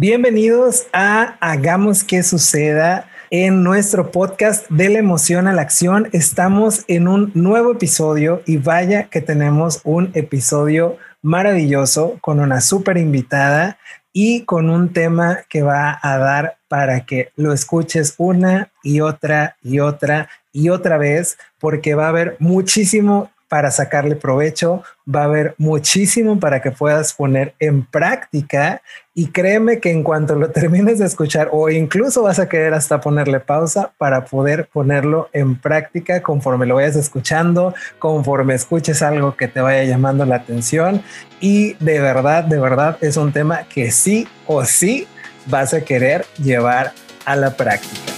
Bienvenidos a Hagamos que suceda en nuestro podcast de la emoción a la acción. Estamos en un nuevo episodio y vaya que tenemos un episodio maravilloso con una súper invitada y con un tema que va a dar para que lo escuches una y otra y otra y otra vez porque va a haber muchísimo para sacarle provecho, va a haber muchísimo para que puedas poner en práctica. Y créeme que en cuanto lo termines de escuchar o incluso vas a querer hasta ponerle pausa para poder ponerlo en práctica conforme lo vayas escuchando, conforme escuches algo que te vaya llamando la atención. Y de verdad, de verdad es un tema que sí o sí vas a querer llevar a la práctica.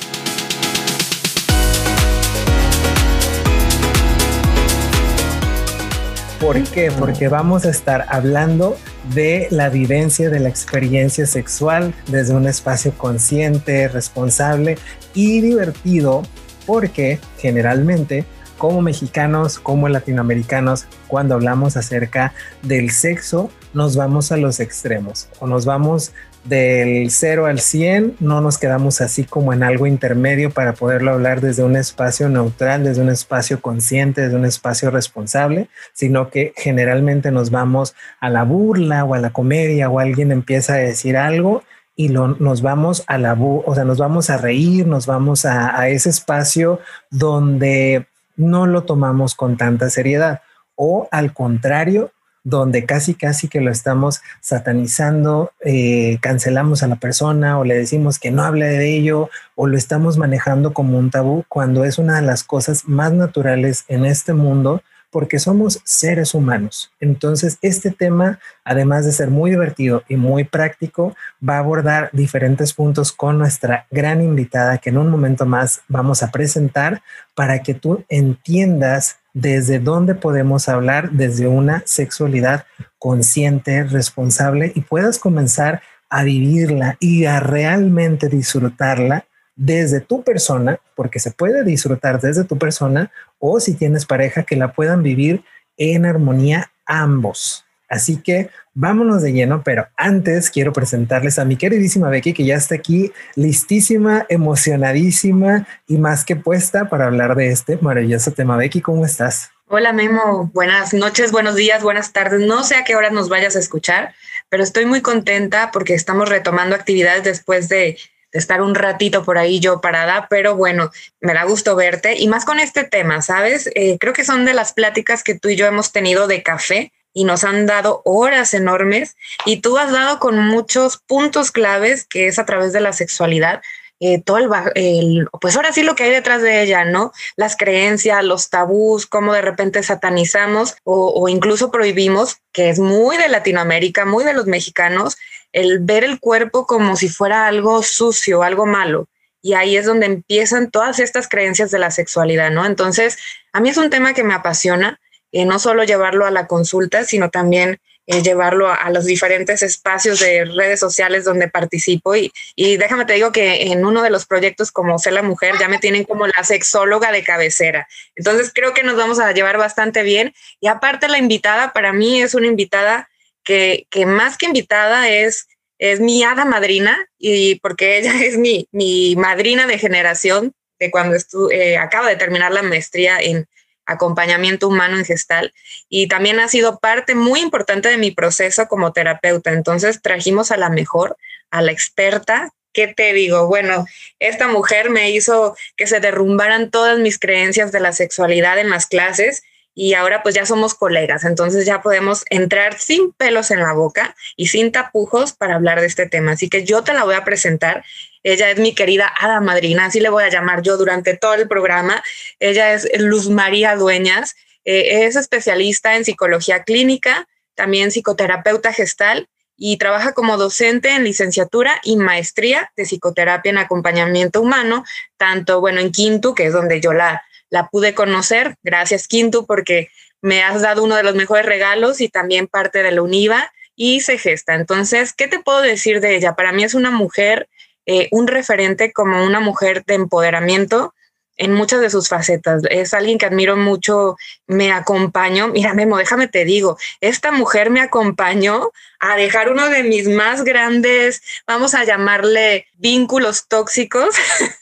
¿Por qué? Porque vamos a estar hablando de la vivencia de la experiencia sexual desde un espacio consciente, responsable y divertido, porque generalmente como mexicanos, como latinoamericanos, cuando hablamos acerca del sexo, nos vamos a los extremos o nos vamos del 0 al 100, no nos quedamos así como en algo intermedio para poderlo hablar desde un espacio neutral, desde un espacio consciente, desde un espacio responsable, sino que generalmente nos vamos a la burla o a la comedia o alguien empieza a decir algo y nos vamos a la, o sea, nos vamos a reír, nos vamos a, a ese espacio donde no lo tomamos con tanta seriedad. O al contrario, donde casi casi que lo estamos satanizando, eh, cancelamos a la persona o le decimos que no hable de ello o lo estamos manejando como un tabú cuando es una de las cosas más naturales en este mundo porque somos seres humanos. Entonces, este tema, además de ser muy divertido y muy práctico, va a abordar diferentes puntos con nuestra gran invitada que en un momento más vamos a presentar para que tú entiendas desde dónde podemos hablar desde una sexualidad consciente, responsable y puedas comenzar a vivirla y a realmente disfrutarla desde tu persona, porque se puede disfrutar desde tu persona, o si tienes pareja, que la puedan vivir en armonía ambos. Así que vámonos de lleno, pero antes quiero presentarles a mi queridísima Becky, que ya está aquí listísima, emocionadísima y más que puesta para hablar de este maravilloso tema. Becky, ¿cómo estás? Hola Memo, buenas noches, buenos días, buenas tardes. No sé a qué hora nos vayas a escuchar, pero estoy muy contenta porque estamos retomando actividades después de, estar un ratito por ahí yo parada, pero bueno, me da gusto verte y más con este tema, ¿sabes? Eh, creo que son de las pláticas que tú y yo hemos tenido de café y nos han dado horas enormes y tú has dado con muchos puntos claves que es a través de la sexualidad. Eh, todo el, pues ahora sí lo que hay detrás de ella, ¿no? Las creencias, los tabús, cómo de repente satanizamos o, o incluso prohibimos, que es muy de Latinoamérica, muy de los mexicanos, el ver el cuerpo como si fuera algo sucio, algo malo. Y ahí es donde empiezan todas estas creencias de la sexualidad, ¿no? Entonces, a mí es un tema que me apasiona eh, no solo llevarlo a la consulta, sino también eh, llevarlo a, los diferentes espacios de redes sociales donde participo. Y, y, déjame te digo que en uno de los proyectos como Sé la Mujer ya me tienen como la sexóloga de cabecera. Entonces creo que nos vamos a llevar bastante bien. Y aparte la invitada, para mí es una invitada que, que más que invitada es es mi hada madrina y porque ella es mi, mi madrina de generación de cuando estu eh, acaba de terminar la maestría en acompañamiento humano en gestal y también ha sido parte muy importante de mi proceso como terapeuta. Entonces trajimos a la mejor, a la experta. ¿Qué te digo? Bueno, esta mujer me hizo que se derrumbaran todas mis creencias de la sexualidad en las clases y ahora pues ya somos colegas, entonces ya podemos entrar sin pelos en la boca y sin tapujos para hablar de este tema. Así que yo te la voy a presentar. Ella es mi querida Ada Madrina, así le voy a llamar yo durante todo el programa. Ella es Luz María Dueñas, eh, es especialista en psicología clínica, también psicoterapeuta gestal y trabaja como docente en licenciatura y maestría de psicoterapia en acompañamiento humano, tanto, bueno, en Quinto, que es donde yo la, la pude conocer. Gracias, Quinto, porque me has dado uno de los mejores regalos y también parte de la UNIVA y se gesta. Entonces, ¿qué te puedo decir de ella? Para mí es una mujer, eh, un referente como una mujer de empoderamiento. En muchas de sus facetas. Es alguien que admiro mucho, me acompañó. Mira, Memo, déjame te digo, esta mujer me acompañó a dejar uno de mis más grandes, vamos a llamarle vínculos tóxicos,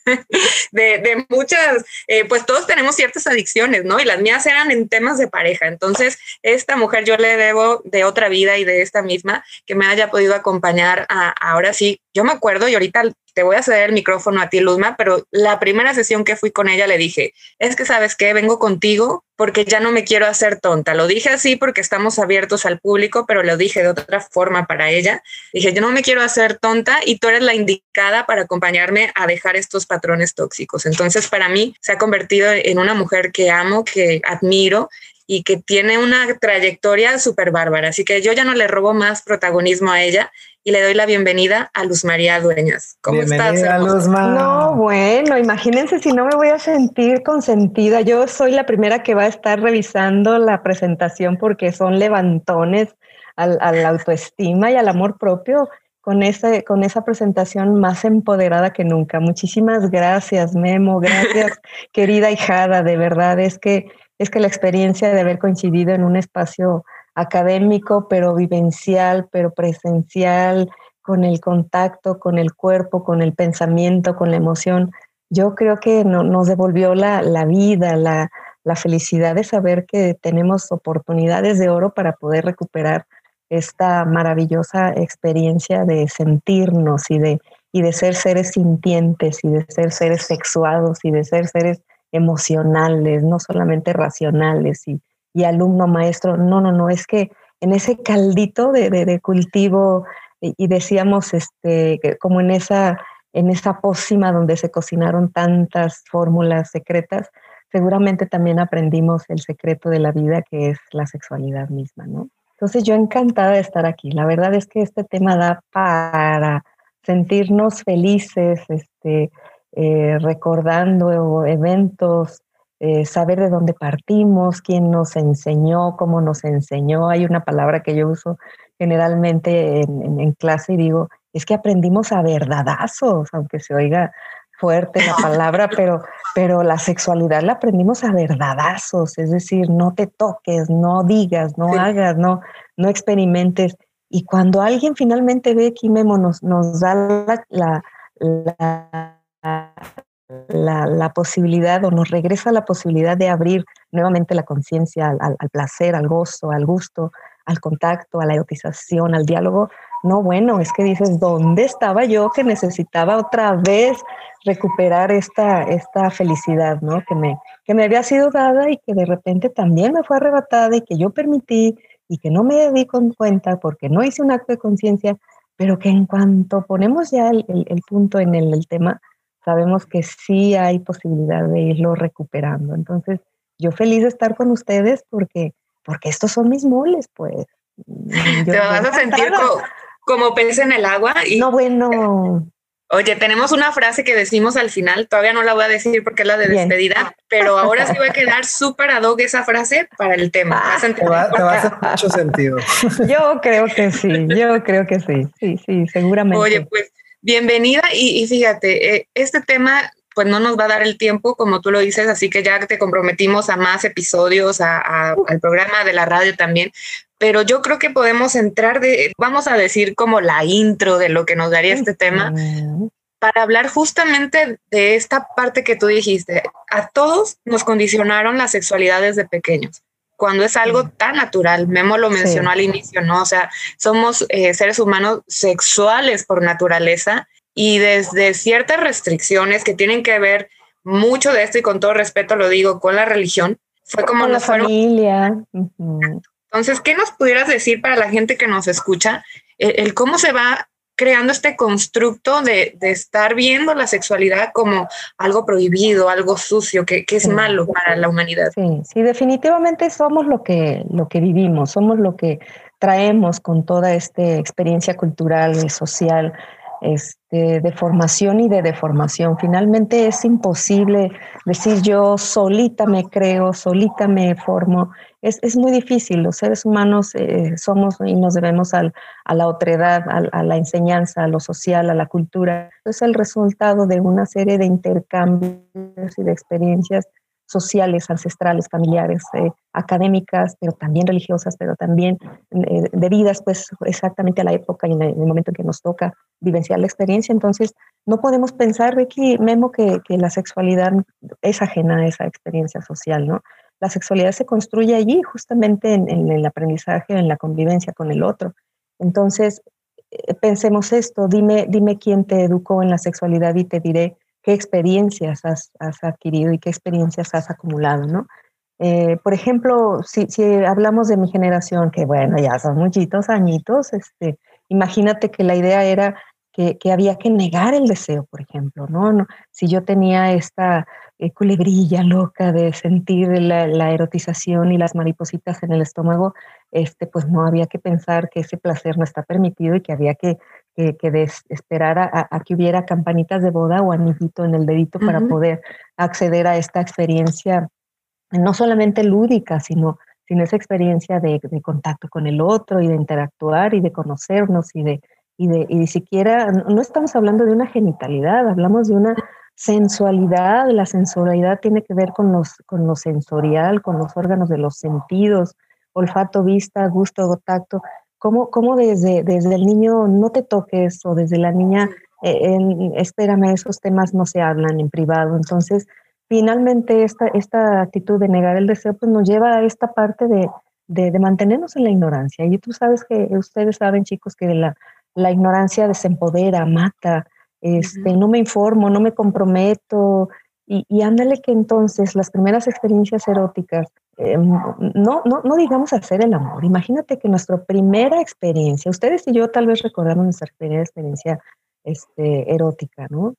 de, muchas, eh, pues todos tenemos ciertas adicciones, ¿no? Y las mías eran en temas de pareja. Entonces, esta mujer yo le debo de otra vida y de esta misma que me haya podido acompañar a, ahora sí. Yo me acuerdo y ahorita te voy a ceder el micrófono a ti, Luzma, pero la primera sesión que fui con ella le dije, es que sabes qué, vengo contigo porque ya no me quiero hacer tonta. Lo dije así porque estamos abiertos al público, pero lo dije de otra forma para ella. Dije, yo no me quiero hacer tonta y tú eres la indicada para acompañarme a dejar estos patrones tóxicos. Entonces, para mí se ha convertido en una mujer que amo, que admiro y que tiene una trayectoria súper bárbara. Así que yo ya no le robo más protagonismo a ella y le doy la bienvenida a Luz María Dueñas. ¿Cómo estás? Luz no, bueno, imagínense si no me voy a sentir consentida. Yo soy la primera que va a estar revisando la presentación porque son levantones al, a la autoestima y al amor propio con, ese, con esa presentación más empoderada que nunca. Muchísimas gracias, Memo. Gracias, querida hijada. De verdad es que es que la experiencia de haber coincidido en un espacio académico, pero vivencial, pero presencial, con el contacto, con el cuerpo, con el pensamiento, con la emoción, yo creo que nos devolvió la, vida, la, felicidad de saber que tenemos oportunidades de oro para poder recuperar esta maravillosa experiencia de sentirnos y de, y de ser seres sintientes y de ser seres sexuados y de ser seres emocionales, no solamente racionales y, alumno maestro. No, no, no, es que en ese caldito de, cultivo y, decíamos este, como en esa, en esa pócima donde se cocinaron tantas fórmulas secretas, seguramente también aprendimos el secreto de la vida que es la sexualidad misma, ¿no? Entonces yo encantada de estar aquí. La verdad es que este tema da para sentirnos felices, este, eh, recordando eventos, eh, saber de dónde partimos, quién nos enseñó, cómo nos enseñó. Hay una palabra que yo uso generalmente en, clase y digo, es que aprendimos a verdadazos, aunque se oiga fuerte la palabra, pero, pero la sexualidad la aprendimos a verdadazos, es decir, no te toques, no digas, no hagas, no, no experimentes. Y cuando alguien finalmente ve que Memo nos, nos da la, la la, posibilidad o nos regresa la posibilidad de abrir nuevamente la conciencia al, placer, al gozo, al gusto, al contacto, a la erotización, al diálogo. No, bueno, es que dices, ¿dónde estaba yo que necesitaba otra vez recuperar esta, esta felicidad, ¿no? Que me, que me había sido dada y que de repente también me fue arrebatada y que yo permití y que no me di con cuenta porque no hice un acto de conciencia, pero que en cuanto ponemos ya el, punto en el tema, sabemos que sí hay posibilidad de irlo recuperando. Entonces, yo feliz de estar con ustedes porque, porque estos son mis moles, pues. Te vas a sentir como, pez en el agua. Y, no, bueno. Oye, tenemos una frase que decimos al final, todavía no la voy a decir porque es la de despedida, pero ahora sí va a quedar súper ad hoc esa frase para el tema. Ah, te, va, a hacer mucho sentido. Yo creo que sí, yo creo que sí, sí, sí, seguramente. Oye, pues bienvenida. Y, fíjate, eh, este tema pues no nos va a dar el tiempo, como tú lo dices, así que ya te comprometimos a más episodios, a, al programa de la radio también, pero yo creo que podemos entrar de, vamos a decir como la intro de lo que nos daría este tema, para hablar justamente de esta parte que tú dijiste. A todos nos condicionaron la sexualidad desde pequeños cuando es algo tan natural. Memo lo mencionó al inicio, ¿no? O sea, somos eh, seres humanos sexuales por naturaleza y desde ciertas restricciones que tienen que ver mucho de esto y con todo respeto lo digo con la religión, fue como con la familia. Entonces, ¿qué nos pudieras decir para la gente que nos escucha? el cómo se va creando este constructo de, estar viendo la sexualidad como algo prohibido, algo sucio, que, es malo para la humanidad. Sí, sí, definitivamente somos lo que, lo que vivimos, somos lo que traemos con toda esta experiencia cultural y social. este, de formación y de deformación. Finalmente es imposible decir yo solita me creo, solita me formo. Es, es muy difícil, los seres humanos eh, somos y nos debemos al, a la otredad, a, a, la enseñanza, a lo social, a la cultura. Es el resultado de una serie de intercambios y de experiencias sociales, ancestrales, familiares, eh, académicas, pero también religiosas, pero también eh, debidas pues exactamente a la época y en el, momento en que nos toca vivenciar la experiencia. Entonces, no podemos pensar, Ricky, Memo, que, que la sexualidad es ajena a esa experiencia social, ¿no? La sexualidad se construye allí, justamente en, el aprendizaje, en la convivencia con el otro. Entonces, eh, pensemos esto, dime, dime quién te educó en la sexualidad y te diré qué experiencias has, adquirido y qué experiencias has acumulado, ¿no? Eh, por ejemplo, si, hablamos de mi generación, que bueno, ya son muchitos añitos, este, imagínate que la idea era que, había que negar el deseo, por ejemplo, no si yo tenía esta eh, culebrilla loca de sentir la, la, erotización y las maripositas en el estómago, este, pues no había que pensar que ese placer no está permitido y que había que que, que des, esperar a, a, que hubiera campanitas de boda o anillito en el dedito uh -huh. para poder acceder a esta experiencia, no solamente lúdica, sino, sino esa experiencia de, de, contacto con el otro y de interactuar y de conocernos y de, y de, y de siquiera, no estamos hablando de una genitalidad, hablamos de una sensualidad, la sensualidad tiene que ver con, los, con lo sensorial, con los órganos de los sentidos, olfato, vista, gusto, tacto, cómo, cómo desde, desde el niño no te toques o desde la niña, eh, en, espérame, esos temas no se hablan en privado. Entonces, finalmente esta, esta actitud de negar el deseo pues nos lleva a esta parte de, de, mantenernos en la ignorancia. Y tú sabes que ustedes saben, chicos, que la, la ignorancia desempodera, mata, este, uh -huh. no me informo, no me comprometo, y, y, ándale que entonces las primeras experiencias eróticas, eh, no, no, no digamos hacer el amor, imagínate que nuestra primera experiencia, ustedes y yo tal vez recordamos nuestra primera experiencia este, erótica, ¿no?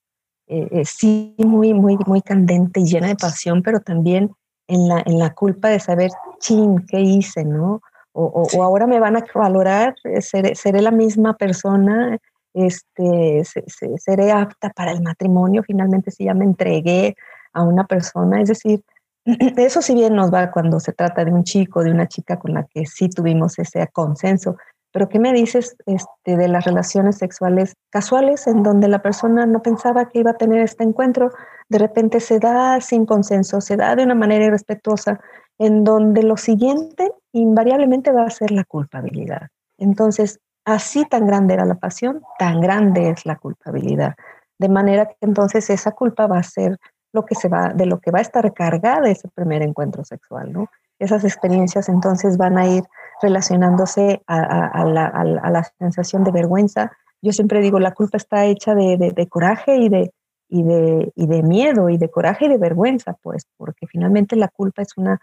Eh, eh, sí, muy, muy, muy candente y llena de pasión, pero también en la, en la culpa de saber, chin, ¿qué hice, no? O, o, o ahora me van a valorar, seré, seré la misma persona, este, se, se, seré apta para el matrimonio, finalmente si ya me entregué a una persona, es decir, eso si bien nos va cuando se trata de un chico, de una chica con la que sí tuvimos ese consenso, pero ¿qué me dices este, de las relaciones sexuales casuales en donde la persona no pensaba que iba a tener este encuentro, de repente se da sin consenso, se da de una manera irrespetuosa, en donde lo siguiente invariablemente va a ser la culpabilidad. Entonces, Así tan grande era la pasión, tan grande es la culpabilidad. De manera que entonces esa culpa va a ser lo que se va, de lo que va a estar cargada ese primer encuentro sexual, ¿no? Esas experiencias entonces van a ir relacionándose a, la, sensación de vergüenza. Yo siempre digo, la culpa está hecha de, coraje y de, miedo, y de coraje y de vergüenza, pues, porque finalmente la culpa es una,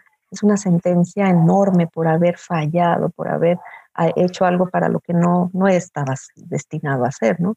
sentencia enorme por haber fallado, por haber ha hecho algo para lo que no, no estabas destinado a hacer, ¿no?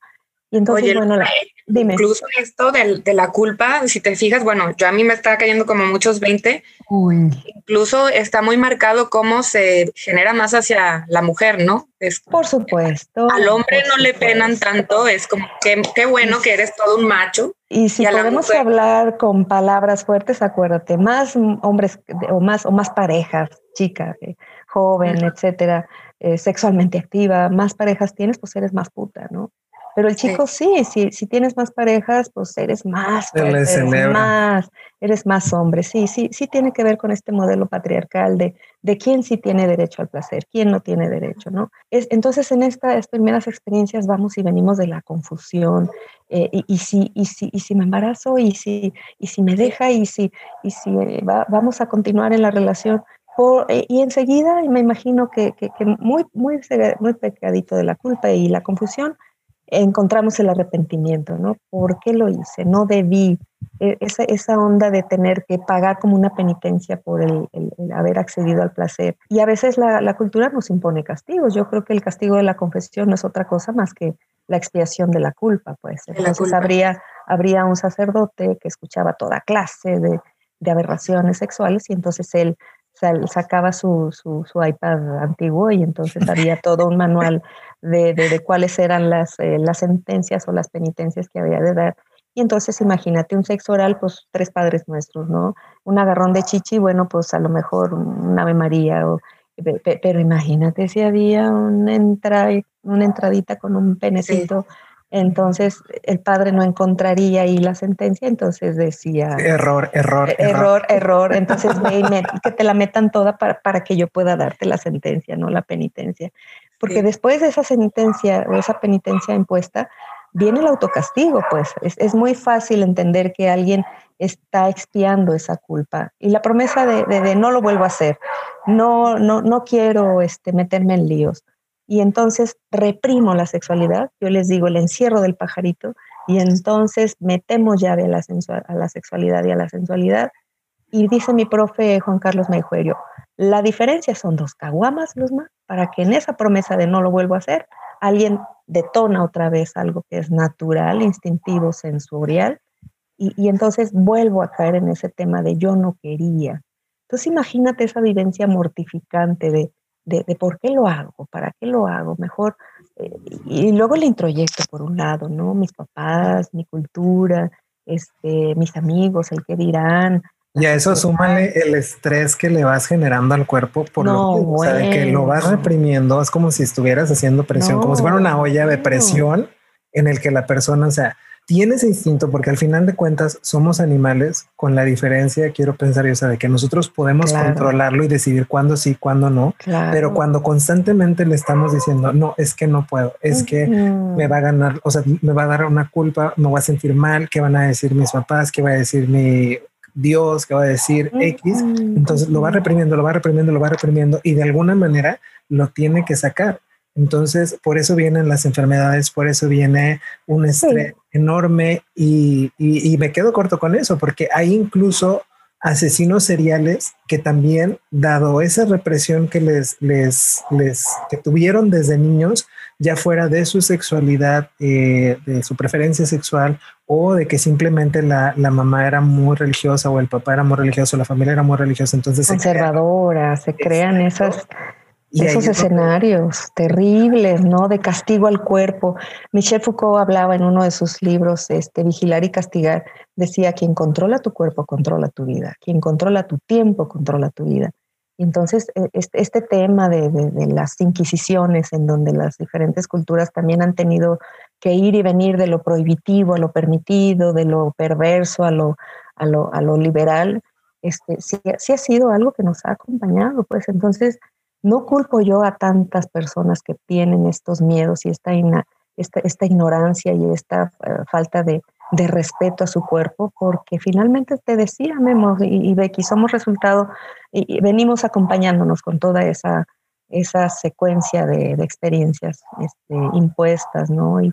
Y entonces, Oye, bueno, la, dime. Incluso esto de, de, la culpa, si te fijas, bueno, yo a mí me está cayendo como muchos 20. Uy. Incluso está muy marcado cómo se genera más hacia la mujer, ¿no? Es, por supuesto. Al hombre no le penan tanto, es como que qué bueno que eres todo un macho. Y si y podemos mujer, hablar con palabras fuertes, acuérdate, más hombres o más, o más parejas, chicas, eh, joven, uh -huh. etcétera, eh, sexualmente activa, más parejas tienes, pues eres más puta, ¿no? Pero el chico sí, sí si, si, tienes más parejas, pues eres más, eres más, eres más hombre. Sí, sí, sí tiene que ver con este modelo patriarcal de, de quién sí tiene derecho al placer, quién no tiene derecho, ¿no? Es, entonces, en estas primeras experiencias vamos y venimos de la confusión, eh, y, y, si, y, si, y si me embarazo, y si, y si me deja, y si, y si eh, va, vamos a continuar en la relación, por, eh, y enseguida me imagino que, que, que, muy, muy, muy pecadito de la culpa y la confusión, encontramos el arrepentimiento, ¿no? ¿Por qué lo hice? No debí. E, esa, esa onda de tener que pagar como una penitencia por el, el, el haber accedido al placer. Y a veces la, la, cultura nos impone castigos. Yo creo que el castigo de la confesión no es otra cosa más que la expiación de la culpa, pues. Entonces culpa. Habría, habría un sacerdote que escuchaba toda clase de, de aberraciones sexuales y entonces él sacaba su, su, su, iPad antiguo y entonces había todo un manual de, de, cuáles eran las, eh, las sentencias o las penitencias que había de dar. Y entonces imagínate un sexo oral, pues tres padres nuestros, ¿no? Un agarrón de chichi, bueno, pues a lo mejor un Ave María, o, pero imagínate si había una, entra, una entradita con un penecito. Entonces el padre no encontraría ahí la sentencia, entonces decía... Error, error, error. Error, Entonces que te la metan toda para, para, que yo pueda darte la sentencia, no la penitencia. Porque después de esa sentencia o esa penitencia impuesta, viene el autocastigo, pues. Es, es, muy fácil entender que alguien está expiando esa culpa. Y la promesa de, de, no lo vuelvo a hacer, no, no, no quiero este, meterme en líos y entonces reprimo la sexualidad, yo les digo el encierro del pajarito y entonces metemos llave a la, sexualidad y a la sensualidad y dice mi profe Juan Carlos Meijuerio, la diferencia son dos caguamas, Luzma, para que en esa promesa de no lo vuelvo a hacer, alguien detona otra vez algo que es natural, instintivo, sensorial, y, entonces vuelvo a caer en ese tema de yo no quería. Entonces imagínate esa vivencia mortificante de, de, por qué lo hago, para qué lo hago, mejor, eh, y luego le introyecto por un lado, ¿no? Mis papás, mi cultura, este, mis amigos, el que dirán, y a eso súmale el estrés que le vas generando al cuerpo por lo que, lo vas reprimiendo. Es como si estuvieras haciendo presión, como si fuera una olla de presión en el que la persona, o sea, tiene ese instinto porque al final de cuentas somos animales con la diferencia, quiero pensar yo, sea, de que nosotros podemos controlarlo y decidir cuándo sí, cuándo no, pero cuando constantemente le estamos diciendo, no, es que no puedo, es que me va a ganar, o sea, me va a dar una culpa, me voy a sentir mal, ¿qué van a decir mis papás? ¿Qué va a decir mi Dios, que va a decir X, entonces lo va reprimiendo, lo va reprimiendo, lo va reprimiendo y de alguna manera lo tiene que sacar. Entonces, por eso vienen las enfermedades, por eso viene un estrés enorme y, y, me quedo corto con eso, porque hay incluso asesinos seriales que también, dado esa represión que les, les, les que tuvieron desde niños, ya fuera de su sexualidad, eh, de su preferencia sexual, o de que simplemente la, la, mamá era muy religiosa o el papá era muy religioso, la familia era muy religiosa, entonces... Conservadora, se, crean esas... esos escenarios terribles, ¿no? De castigo al cuerpo. Michel Foucault hablaba en uno de sus libros, este, Vigilar y Castigar, decía, quien controla tu cuerpo, controla tu vida. Quien controla tu tiempo, controla tu vida. Entonces, e, este, tema de, las inquisiciones, en donde las diferentes culturas también han tenido que ir y venir de lo prohibitivo a lo permitido, de lo perverso a lo, a lo, liberal, este, sí, ha sido algo que nos ha acompañado. Pues entonces, no culpo yo a tantas personas que tienen estos miedos y esta, esta, ignorancia y esta eh, falta de, de respeto a su cuerpo, porque finalmente te decía Memo y, Becky, somos resultado y, venimos acompañándonos con toda esa, esa secuencia de, experiencias este, impuestas, ¿no? Y,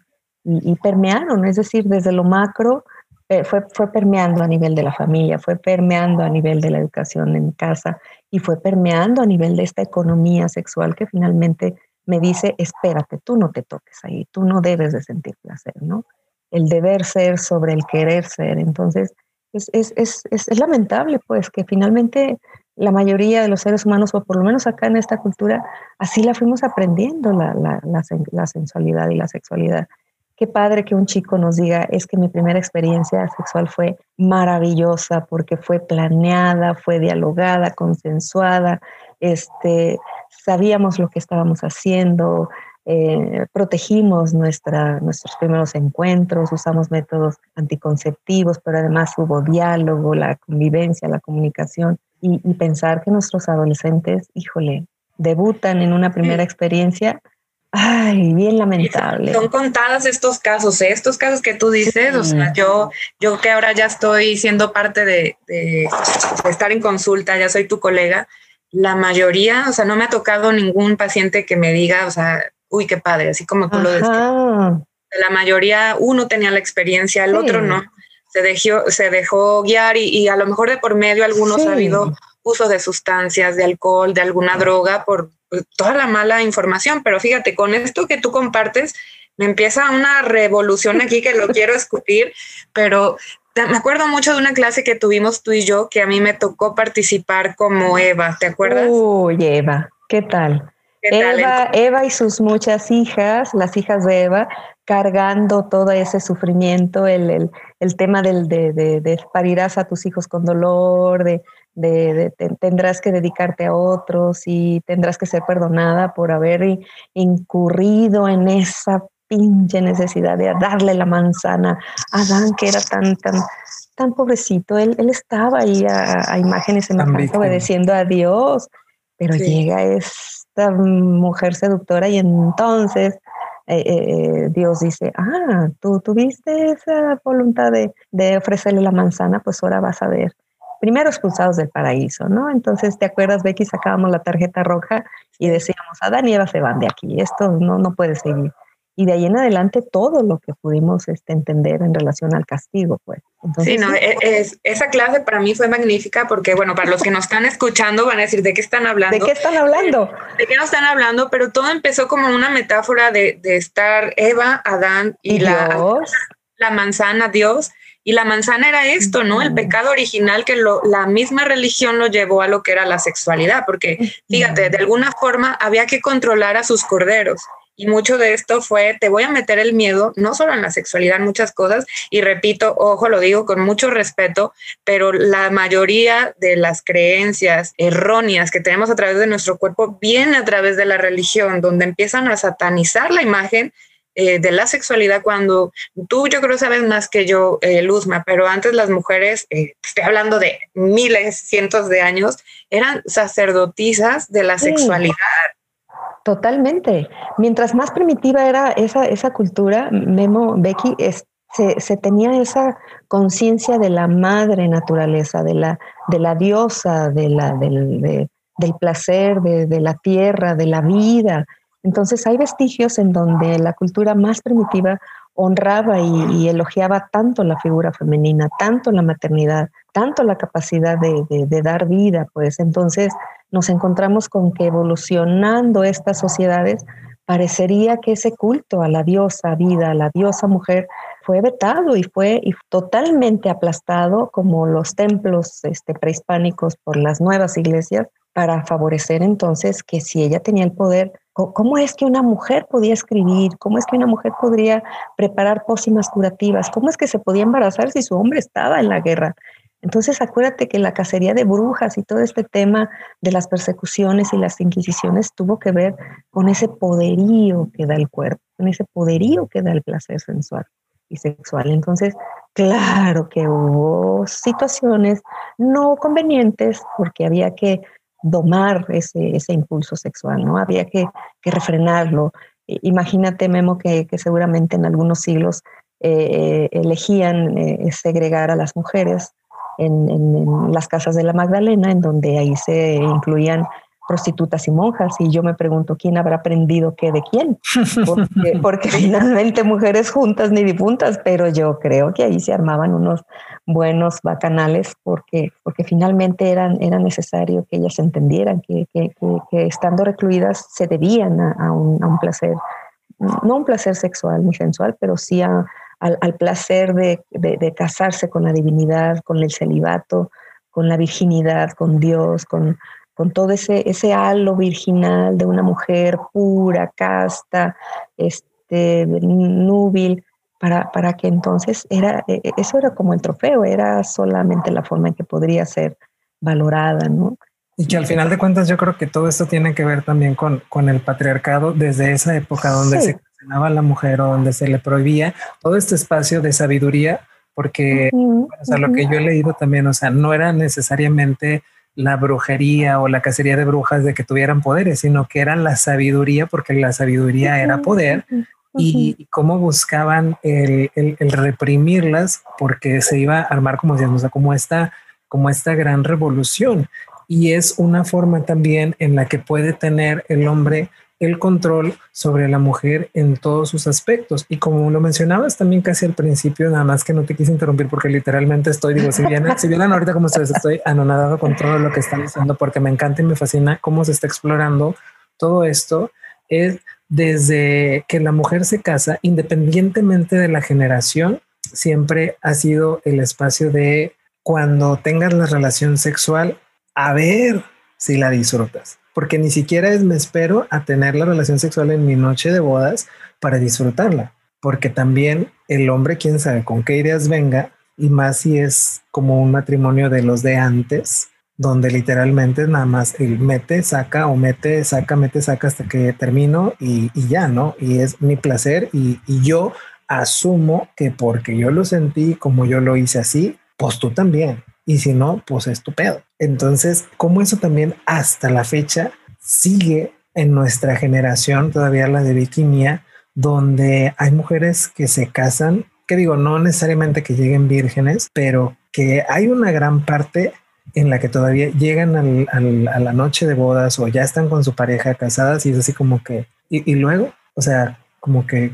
permearon, es decir, desde lo macro eh, fue, fue permeando a nivel de la familia, fue permeando a nivel de la educación en casa y fue permeando a nivel de esta economía sexual que finalmente me dice, espérate, tú no te toques ahí, tú no debes de sentir placer, ¿no? el deber ser sobre el querer ser. Entonces, es, es, es, es, lamentable, pues, que finalmente la mayoría de los seres humanos, o por lo menos acá en esta cultura, así la fuimos aprendiendo, la, la, la, sensualidad y la sexualidad. Qué padre que un chico nos diga, es que mi primera experiencia sexual fue maravillosa porque fue planeada, fue dialogada, consensuada, este, sabíamos lo que estábamos haciendo, eh, protegimos nuestra, nuestros primeros encuentros, usamos métodos anticonceptivos, pero además hubo diálogo, la convivencia, la comunicación y, pensar que nuestros adolescentes, híjole, debutan en una primera experiencia. Ay, bien lamentable. Son contadas estos casos, ¿eh? estos casos que tú dices, o sea, yo, yo que ahora ya estoy siendo parte de, de estar en consulta, ya soy tu colega, la mayoría, o sea, no me ha tocado ningún paciente que me diga, o sea, uy, qué padre, así como tú lo describes. La mayoría, uno tenía la experiencia, el otro no. Se dejó, se dejó guiar y, a lo mejor de por medio algunos ha habido uso de sustancias, de alcohol, de alguna droga, por toda la mala información. Pero fíjate, con esto que tú compartes, me empieza una revolución aquí que lo quiero escupir, pero me acuerdo mucho de una clase que tuvimos tú y yo que a mí me tocó participar como Eva, ¿te acuerdas? Uy, Eva, ¿qué tal? Eva, Eva y sus muchas hijas, las hijas de Eva, cargando todo ese sufrimiento, el, tema del, de, de, parirás a tus hijos con dolor, de, de, tendrás que dedicarte a otros y tendrás que ser perdonada por haber incurrido en esa pinche necesidad de darle la manzana a Adán, que era tan, tan, tan pobrecito. Él, él estaba ahí a, imágenes en la casa obedeciendo a Dios, pero llega esta mujer seductora y entonces eh, eh, Dios dice, ah, tú tuviste esa voluntad de, de ofrecerle la manzana, pues ahora vas a ver primero expulsados del paraíso, ¿no? Entonces, ¿te acuerdas, Becky? Sacábamos la tarjeta roja y decíamos, Adán y Eva se van de aquí, esto no, no puede seguir. Y de ahí en adelante todo lo que pudimos este, entender en relación al castigo, pues. sí, no, e, es, esa clase para mí fue magnífica porque, bueno, para los que nos están escuchando van a decir, ¿de qué están hablando? ¿De qué están hablando? ¿De qué no están hablando? Pero todo empezó como una metáfora de, de estar Eva, Adán y, la, la manzana, Dios, y la manzana era esto, ¿no? El pecado original que lo, la misma religión lo llevó a lo que era la sexualidad, porque fíjate, de alguna forma había que controlar a sus corderos. Y mucho de esto fue, te voy a meter el miedo, no solo en la sexualidad, en muchas cosas. Y repito, ojo, lo digo con mucho respeto, pero la mayoría de las creencias erróneas que tenemos a través de nuestro cuerpo viene a través de la religión, donde empiezan a satanizar la imagen eh, de la sexualidad cuando tú yo creo sabes más que yo, eh, Luzma, pero antes las mujeres, eh, estoy hablando de miles, cientos de años, eran sacerdotisas de la sexualidad. Totalmente. Mientras más primitiva era esa, esa cultura, Memo, Becky, se, tenía esa conciencia de la madre naturaleza, de la, de la diosa, de la, del, del placer, de, de, la tierra, de la vida. Entonces hay vestigios en donde la cultura más primitiva honraba y, elogiaba tanto la figura femenina, tanto la maternidad, tanto la capacidad de, dar vida, pues. Entonces nos encontramos con que evolucionando estas sociedades parecería que ese culto a la diosa vida, a la diosa mujer, fue vetado y fue totalmente aplastado como los templos este, prehispánicos por las nuevas iglesias para favorecer entonces que si ella tenía el poder, ¿cómo es que una mujer podía escribir? ¿Cómo es que una mujer podría preparar pócimas curativas? ¿Cómo es que se podía embarazar si su hombre estaba en la guerra? Entonces acuérdate que la cacería de brujas y todo este tema de las persecuciones y las inquisiciones tuvo que ver con ese poderío que da el cuerpo, con ese poderío que da el placer sensual y sexual. Entonces, claro que hubo situaciones no convenientes porque había que domar ese, ese impulso sexual, ¿no? Había que, que refrenarlo. Imagínate, Memo, que, que, seguramente en algunos siglos eh, elegían eh, segregar a las mujeres en, las casas de la Magdalena, en donde ahí se incluían prostitutas y monjas y yo me pregunto quién habrá aprendido qué de quién, porque, finalmente mujeres juntas ni difuntas, pero yo creo que ahí se armaban unos buenos bacanales porque, porque finalmente eran, era necesario que ellas entendieran que, que, estando recluidas se debían a, un, a, un, placer, no un placer sexual ni sensual, pero sí al, al, placer de, de, de casarse con la divinidad, con el celibato, con la virginidad, con Dios, con, con todo ese, ese halo virginal de una mujer pura, casta, este, núbil, para, para que entonces era, e, e, eso era como el trofeo, era solamente la forma en que podría ser valorada, ¿no? Y que al final de cuentas yo creo que todo esto tiene que ver también con, con el patriarcado desde esa época donde se condenaba a la mujer o donde se le prohibía todo este espacio de sabiduría, porque o sea, lo que yo he leído también, o sea, no era necesariamente la brujería o la cacería de brujas de que tuvieran poderes, sino que era la sabiduría, porque la sabiduría era poder, y, cómo buscaban el, reprimirlas, porque se iba a armar, como decíamos, como esta, como esta gran revolución. Y es una forma también en la que puede tener el hombre el control sobre la mujer en todos sus aspectos. Y como lo mencionabas también casi al principio, nada más que no te quise interrumpir porque literalmente estoy, digo, si bien, si ahorita como ustedes estoy anonadado con todo lo que están diciendo porque me encanta y me fascina cómo se está explorando todo esto, es desde que la mujer se casa, independientemente de la generación, siempre ha sido el espacio de cuando tengas la relación sexual, a ver si la disfrutas. Porque ni siquiera es me espero a tener la relación sexual en mi noche de bodas para disfrutarla. Porque también el hombre, quién sabe con qué ideas venga, y más si es como un matrimonio de los de antes, donde literalmente nada más el mete, saca o mete, saca, mete, saca hasta que termino y, ya, ¿no? Y es mi placer y, y, yo asumo que porque yo lo sentí como yo lo hice así, pues tú también. Y si no, pues es. Entonces, como eso también hasta la fecha sigue en nuestra generación, todavía la de Vicky donde hay mujeres que se casan, que digo, no necesariamente que lleguen vírgenes, pero que hay una gran parte en la que todavía llegan a la noche de bodas o ya están con su pareja casadas y es así como que, y, luego, o sea, como que,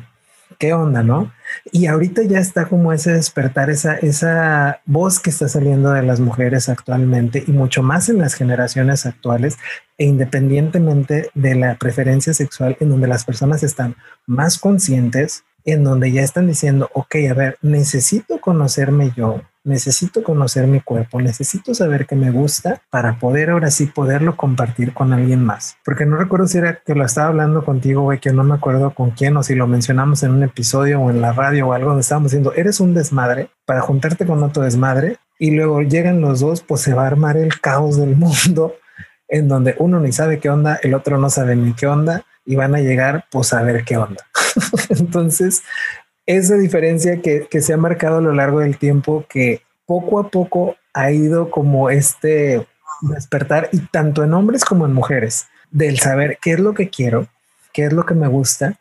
¿qué onda, no? Y ahorita ya está como ese despertar, esa, esa voz que está saliendo de las mujeres actualmente y mucho más en las generaciones actuales e independientemente de la preferencia sexual en donde las personas están más conscientes, en donde ya están diciendo, ok, a ver, necesito conocerme yo, necesito conocer mi cuerpo, necesito saber qué me gusta para poder ahora sí poderlo compartir con alguien más. Porque no recuerdo si era que lo estaba hablando contigo, güey, que no me acuerdo con quién o si lo mencionamos en un episodio o en la radio o algo donde estábamos diciendo, eres un desmadre para juntarte con otro desmadre y luego llegan los dos, pues se va a armar el caos del mundo en donde uno ni sabe qué onda, el otro no sabe ni qué onda y van a llegar pues a ver qué onda. Entonces, esa diferencia que, que, se ha marcado a lo largo del tiempo, que poco a poco ha ido como este despertar, y tanto en hombres como en mujeres, del saber qué es lo que quiero, qué es lo que me gusta,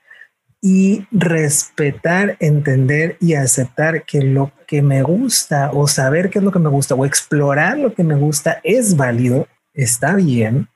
y respetar, entender y aceptar que lo que me gusta o saber qué es lo que me gusta o explorar lo que me gusta es válido, está bien,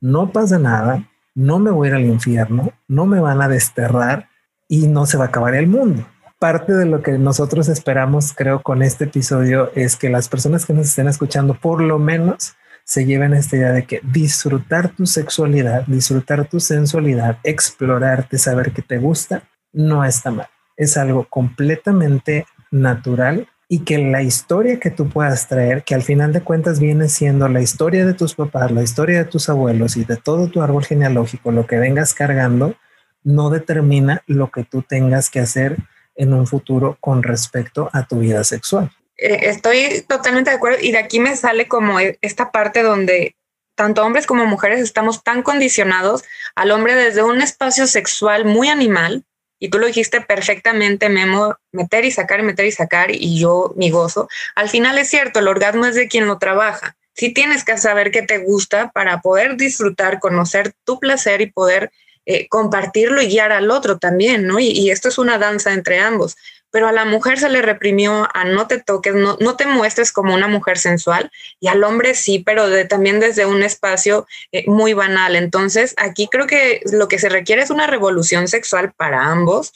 no pasa nada, no me voy a ir al infierno, no me van a desterrar y no se va a acabar el mundo parte de lo que nosotros esperamos, creo, con este episodio es que las personas que nos estén escuchando, por lo menos, se lleven esta idea de que disfrutar tu sexualidad, disfrutar tu sensualidad, explorarte, saber que te gusta, no está mal. Es algo completamente natural y que la historia que tú puedas traer, que al final de cuentas viene siendo la historia de tus papás, la historia de tus abuelos y de todo tu árbol genealógico, lo que vengas cargando, no determina lo que tú tengas que hacer en un futuro con respecto a tu vida sexual. Eh, estoy totalmente de acuerdo y de aquí me sale como e, esta parte donde tanto hombres como mujeres estamos tan condicionados al hombre desde un espacio sexual muy animal, y tú lo dijiste perfectamente, meter y sacar, meter y sacar, y yo mi gozo. Al final es cierto, el orgasmo es de quien lo trabaja. Sí tienes que saber qué te gusta para poder disfrutar, conocer tu placer y poder eh, compartirlo y guiar al otro también, ¿no? Y, esto es una danza entre ambos. Pero a la mujer se le reprimió a no te toques, no, no te muestres como una mujer sensual, y al hombre sí, pero también desde un espacio eh, muy banal. Entonces, aquí creo que lo que se requiere es una revolución sexual para ambos,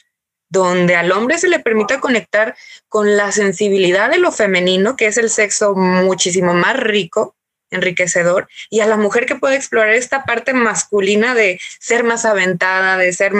donde al hombre se le permita conectar con la sensibilidad de lo femenino, que es el sexo muchísimo más rico, enriquecedor y a la mujer que puede explorar esta parte masculina de ser más aventada, de ser,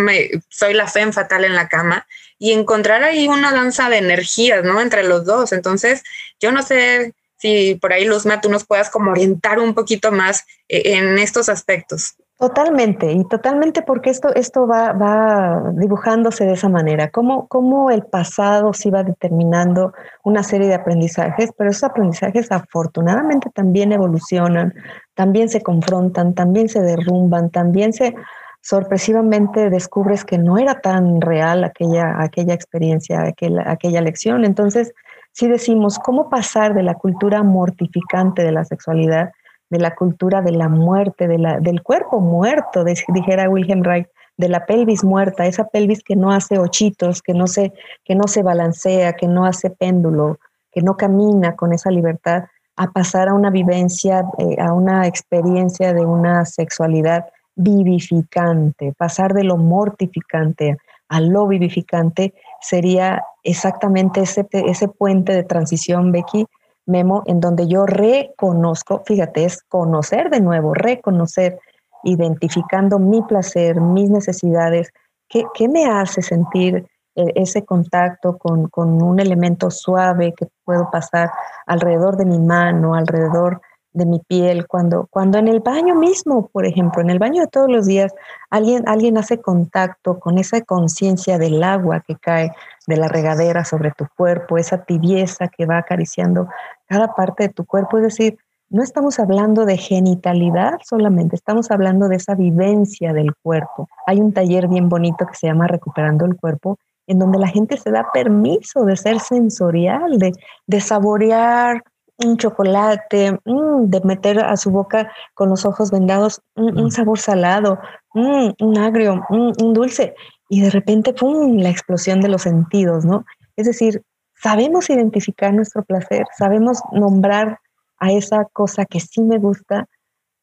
soy la fe fatal en la cama y encontrar ahí una danza de energías, ¿no? Entre los dos. Entonces, yo no sé si por ahí, Luzma, tú nos puedas como orientar un poquito más eh, en estos aspectos. Totalmente, y totalmente porque esto, esto va, va dibujándose de esa manera, cómo, cómo el pasado sí va determinando una serie de aprendizajes, pero esos aprendizajes afortunadamente también evolucionan, también se confrontan, también se derrumban, también se sorpresivamente descubres que no era tan real aquella, aquella experiencia, aquella, aquella lección. Entonces, si decimos, ¿cómo pasar de la cultura mortificante de la sexualidad de la cultura de la muerte, de la, del cuerpo muerto, dijera Wilhelm Reich, de la pelvis muerta, esa pelvis que no hace ochitos, que no se, que no se balancea, que no hace péndulo, que no camina con esa libertad, a pasar a una vivencia, eh, a una experiencia de una sexualidad vivificante, pasar de lo mortificante a lo vivificante sería exactamente ese, ese puente de transición, Becky, Memo, en donde yo reconozco, fíjate, es conocer de nuevo, reconocer, identificando mi placer, mis necesidades, qué, me hace sentir e, ese contacto con, con, un elemento suave que puedo pasar alrededor de mi mano, alrededor de mi piel, cuando, cuando en el baño mismo, por ejemplo, en el baño de todos los días, alguien, alguien hace contacto con esa conciencia del agua que cae de la regadera sobre tu cuerpo, esa tibieza que va acariciando cada parte de tu cuerpo, es decir, no estamos hablando de genitalidad solamente, estamos hablando de esa vivencia del cuerpo. Hay un taller bien bonito que se llama Recuperando el Cuerpo, en donde la gente se da permiso de ser sensorial, de, de saborear un chocolate, mm, de meter a su boca con los ojos vendados un mm. sabor salado, mm, un agrio, un dulce, y de repente, ¡pum!, la explosión de los sentidos, ¿no? Es decir, sabemos identificar nuestro placer, sabemos nombrar a esa cosa que sí me gusta,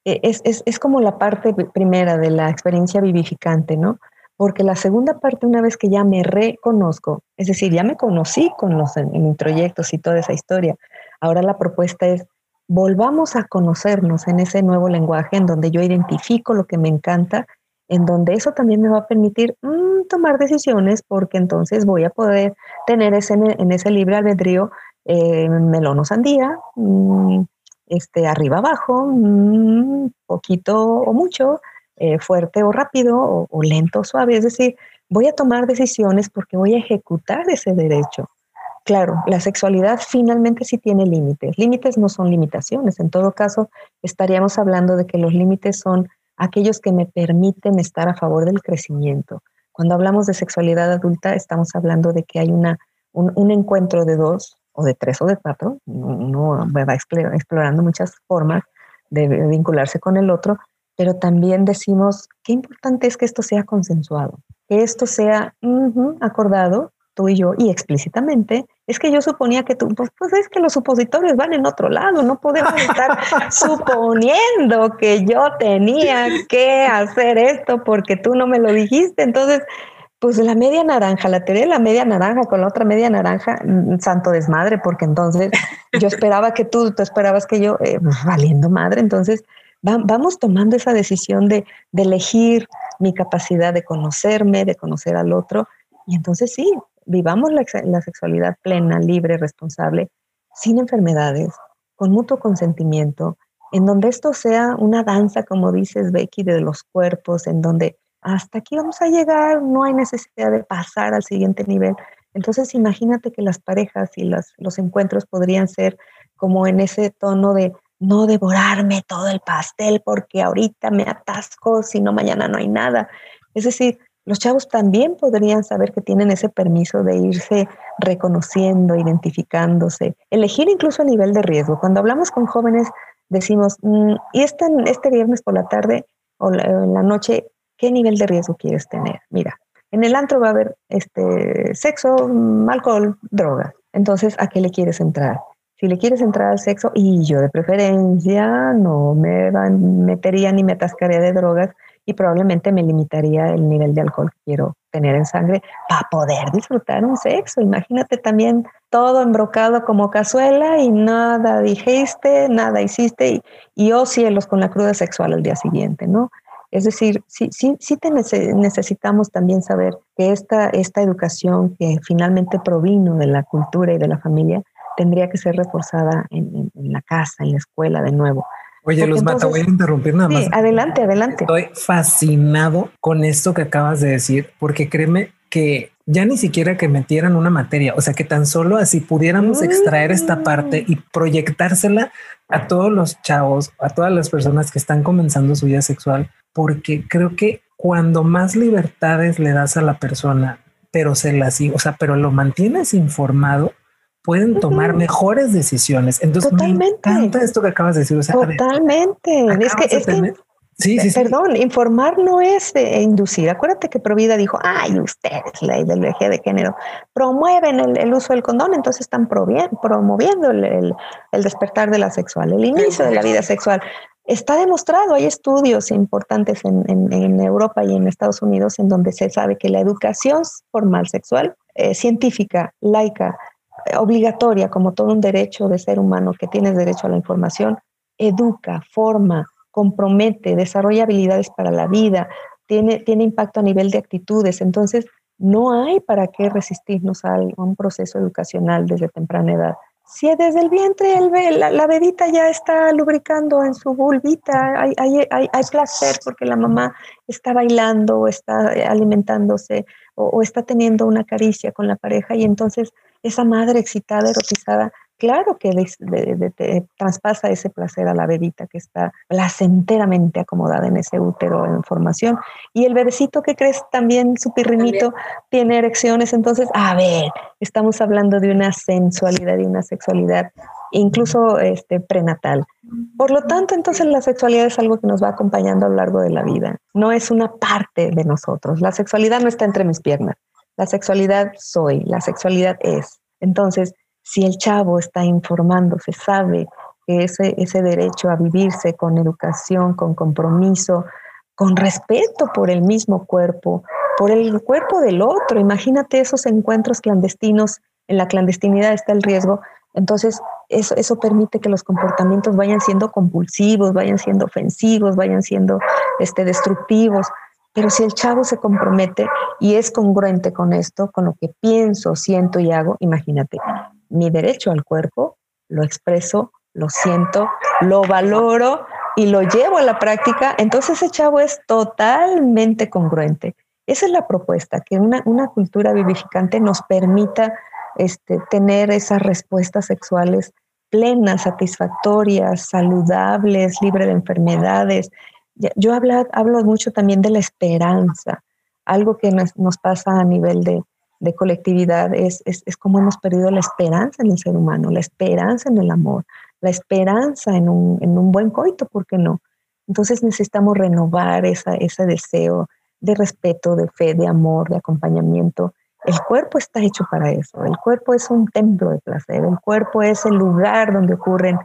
e, es, es, es, como la parte primera de la experiencia vivificante, ¿no? Porque la segunda parte, una vez que ya me reconozco, es decir, ya me conocí con los introyectos y toda esa historia, ahora la propuesta es, volvamos a conocernos en ese nuevo lenguaje en donde yo identifico lo que me encanta, en donde eso también me va a permitir mm, tomar decisiones porque entonces voy a poder tener ese, en ese libre albedrío eh, melón o sandía, mm, este, arriba abajo, mm, poquito o mucho, eh, fuerte o rápido, o, lento o suave. Es decir, voy a tomar decisiones porque voy a ejecutar ese derecho. Claro, la sexualidad finalmente sí tiene límites. Límites no son limitaciones. En todo caso, estaríamos hablando de que los límites son aquellos que me permiten estar a favor del crecimiento. Cuando hablamos de sexualidad adulta, estamos hablando de que hay una, un encuentro de dos o de tres o de cuatro, uno va explorando muchas formas de vincularse con el otro, pero también decimos, qué importante es que esto sea consensuado, que esto sea acordado, tú y yo, y explícitamente. Es que yo suponía que tú, pues, pues, es que los supositorios van en otro lado, no podemos estar suponiendo que yo tenía que hacer esto porque tú no me lo dijiste. Entonces, pues la media naranja, la teoría de la media naranja con la otra media naranja, mm, santo desmadre, porque entonces yo esperaba que tú, tú esperabas que yo, eh, pues, valiendo madre, entonces vamos tomando esa decisión de, elegir mi capacidad de conocerme, de conocer al otro, y entonces sí, vivamos la, sexualidad plena, libre, responsable, sin enfermedades, con mutuo consentimiento, en donde esto sea una danza, como dices Becky, de los cuerpos, en donde hasta aquí vamos a llegar, no hay necesidad de pasar al siguiente nivel. Entonces imagínate que las parejas y los encuentros podrían ser como en ese tono de no devorarme todo el pastel porque ahorita me atasco, si no mañana no hay nada. Es decir, los chavos también podrían saber que tienen ese permiso de irse reconociendo, identificándose, elegir incluso a nivel de riesgo. Cuando hablamos con jóvenes decimos, mm, y este, este viernes por la tarde o en la noche ¿Qué nivel de riesgo quieres tener? Mira, en el antro va a haber este, sexo, mm, alcohol, drogas. Entonces, ¿a qué le quieres entrar? Si le quieres entrar al sexo, y yo de preferencia no me metería ni me atascaría de drogas y probablemente me limitaría el nivel de alcohol que quiero tener en sangre para poder disfrutar un sexo. Imagínate también todo embrocado como cazuela y nada dijiste, nada hiciste y, y oh cielos con la cruda sexual al día siguiente, ¿no? Es decir, sí, sí, sí te necesitamos también saber que esta, esta educación que finalmente provino de la cultura y de la familia tendría que ser reforzada en, la casa, en la escuela de nuevo. Oye, Luz Mata, voy a interrumpir nada sí, Adelante, adelante. Estoy fascinado con esto que acabas de decir, porque créeme que ya ni siquiera que metieran una materia, o sea, que tan solo así pudiéramos extraer esta parte y proyectársela a todos los chavos, a todas las personas que están comenzando su vida sexual, porque creo que cuando más libertades le das a la persona, pero se las, o sea, pero lo mantienes informado, pueden tomar mejores decisiones. Entonces, me encanta esto que acabas de decir. Totalmente. es que, es que Sí, sí, Perdón, informar no es eh, inducir. Acuérdate que Provida dijo, ay, ustedes, la ideología de género, promueven el, uso del condón, entonces están promoviendo el, despertar de la sexual, el inicio de la vida sexual. Está demostrado, hay estudios importantes en, Europa y en Estados Unidos en donde se sabe que la educación formal sexual, eh, científica, laica, obligatoria, como todo un derecho de ser humano que tienes derecho a la información, educa, forma, compromete, desarrolla habilidades para la vida, tiene, tiene impacto a nivel de actitudes. Entonces, No hay para qué resistirnos a un proceso educacional desde temprana edad. Si desde el vientre el, la, la, bebita ya está lubricando en su vulvita, hay, hay, hay, placer porque la mamá está bailando o está alimentándose o, o está teniendo una caricia con la pareja y entonces esa madre excitada, erotizada, claro que traspasa ese placer a la bebita que está placenteramente acomodada en ese útero en formación. Y el bebecito que crees también, su pirrinito, tiene erecciones. Entonces, a ver, estamos hablando de una sensualidad y una sexualidad incluso este, prenatal. Por lo tanto, entonces la sexualidad es algo que nos va acompañando a lo largo de la vida. No es una parte de nosotros. La sexualidad no está entre mis piernas. La sexualidad soy, la sexualidad es. Entonces, si el chavo está informándose, sabe que ese, ese derecho a vivirse con educación, con compromiso, con respeto por el mismo cuerpo, por el cuerpo del otro. Imagínate esos encuentros clandestinos, en la clandestinidad está el riesgo. Entonces, eso, eso permite que los comportamientos vayan siendo compulsivos, vayan siendo ofensivos, vayan siendo este, destructivos. Pero si el chavo se compromete y es congruente con esto, con lo que pienso, siento y hago, imagínate, mi derecho al cuerpo, lo expreso, lo siento, lo valoro y lo llevo a la práctica, entonces ese chavo es totalmente congruente. Esa es la propuesta, que una, cultura vivificante nos permita este, tener esas respuestas sexuales plenas, satisfactorias, saludables, libre de enfermedades. Yo hablo, hablo mucho también de la esperanza, algo que nos pasa a nivel de, de colectividad es, es, es, como hemos perdido la esperanza en el ser humano, la esperanza en el amor, la esperanza en un, en un buen coito, ¿por qué no? Entonces necesitamos renovar esa, ese deseo de respeto, de fe, de amor, de acompañamiento. El cuerpo está hecho para eso, el cuerpo es un templo de placer, el cuerpo es el lugar donde ocurren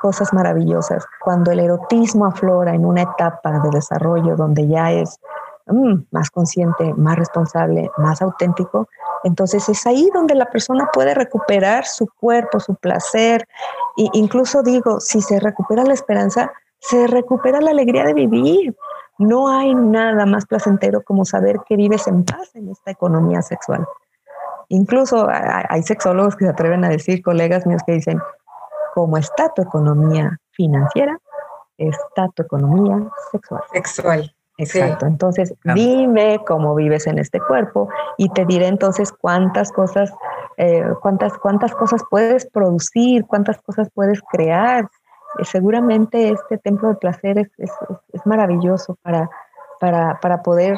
cosas maravillosas. Cuando el erotismo aflora en una etapa de desarrollo donde ya es Mm, más consciente, más responsable, más auténtico, entonces es ahí donde la persona puede recuperar su cuerpo, su placer. Incluso digo, si se recupera la esperanza, se recupera la alegría de vivir. No hay nada más placentero como saber que vives en paz en esta economía sexual. Incluso hay sexólogos que se atreven a decir, colegas míos que dicen, ¿cómo está tu economía financiera? Está tu economía sexual. Sexual. Exacto. Entonces, dime cómo vives en este cuerpo y te diré entonces cuántas cosas, eh, cuántas, cuántas cosas puedes producir, cuántas cosas puedes crear. Eh, seguramente este templo de placer es, es, es maravilloso para, para, para, poder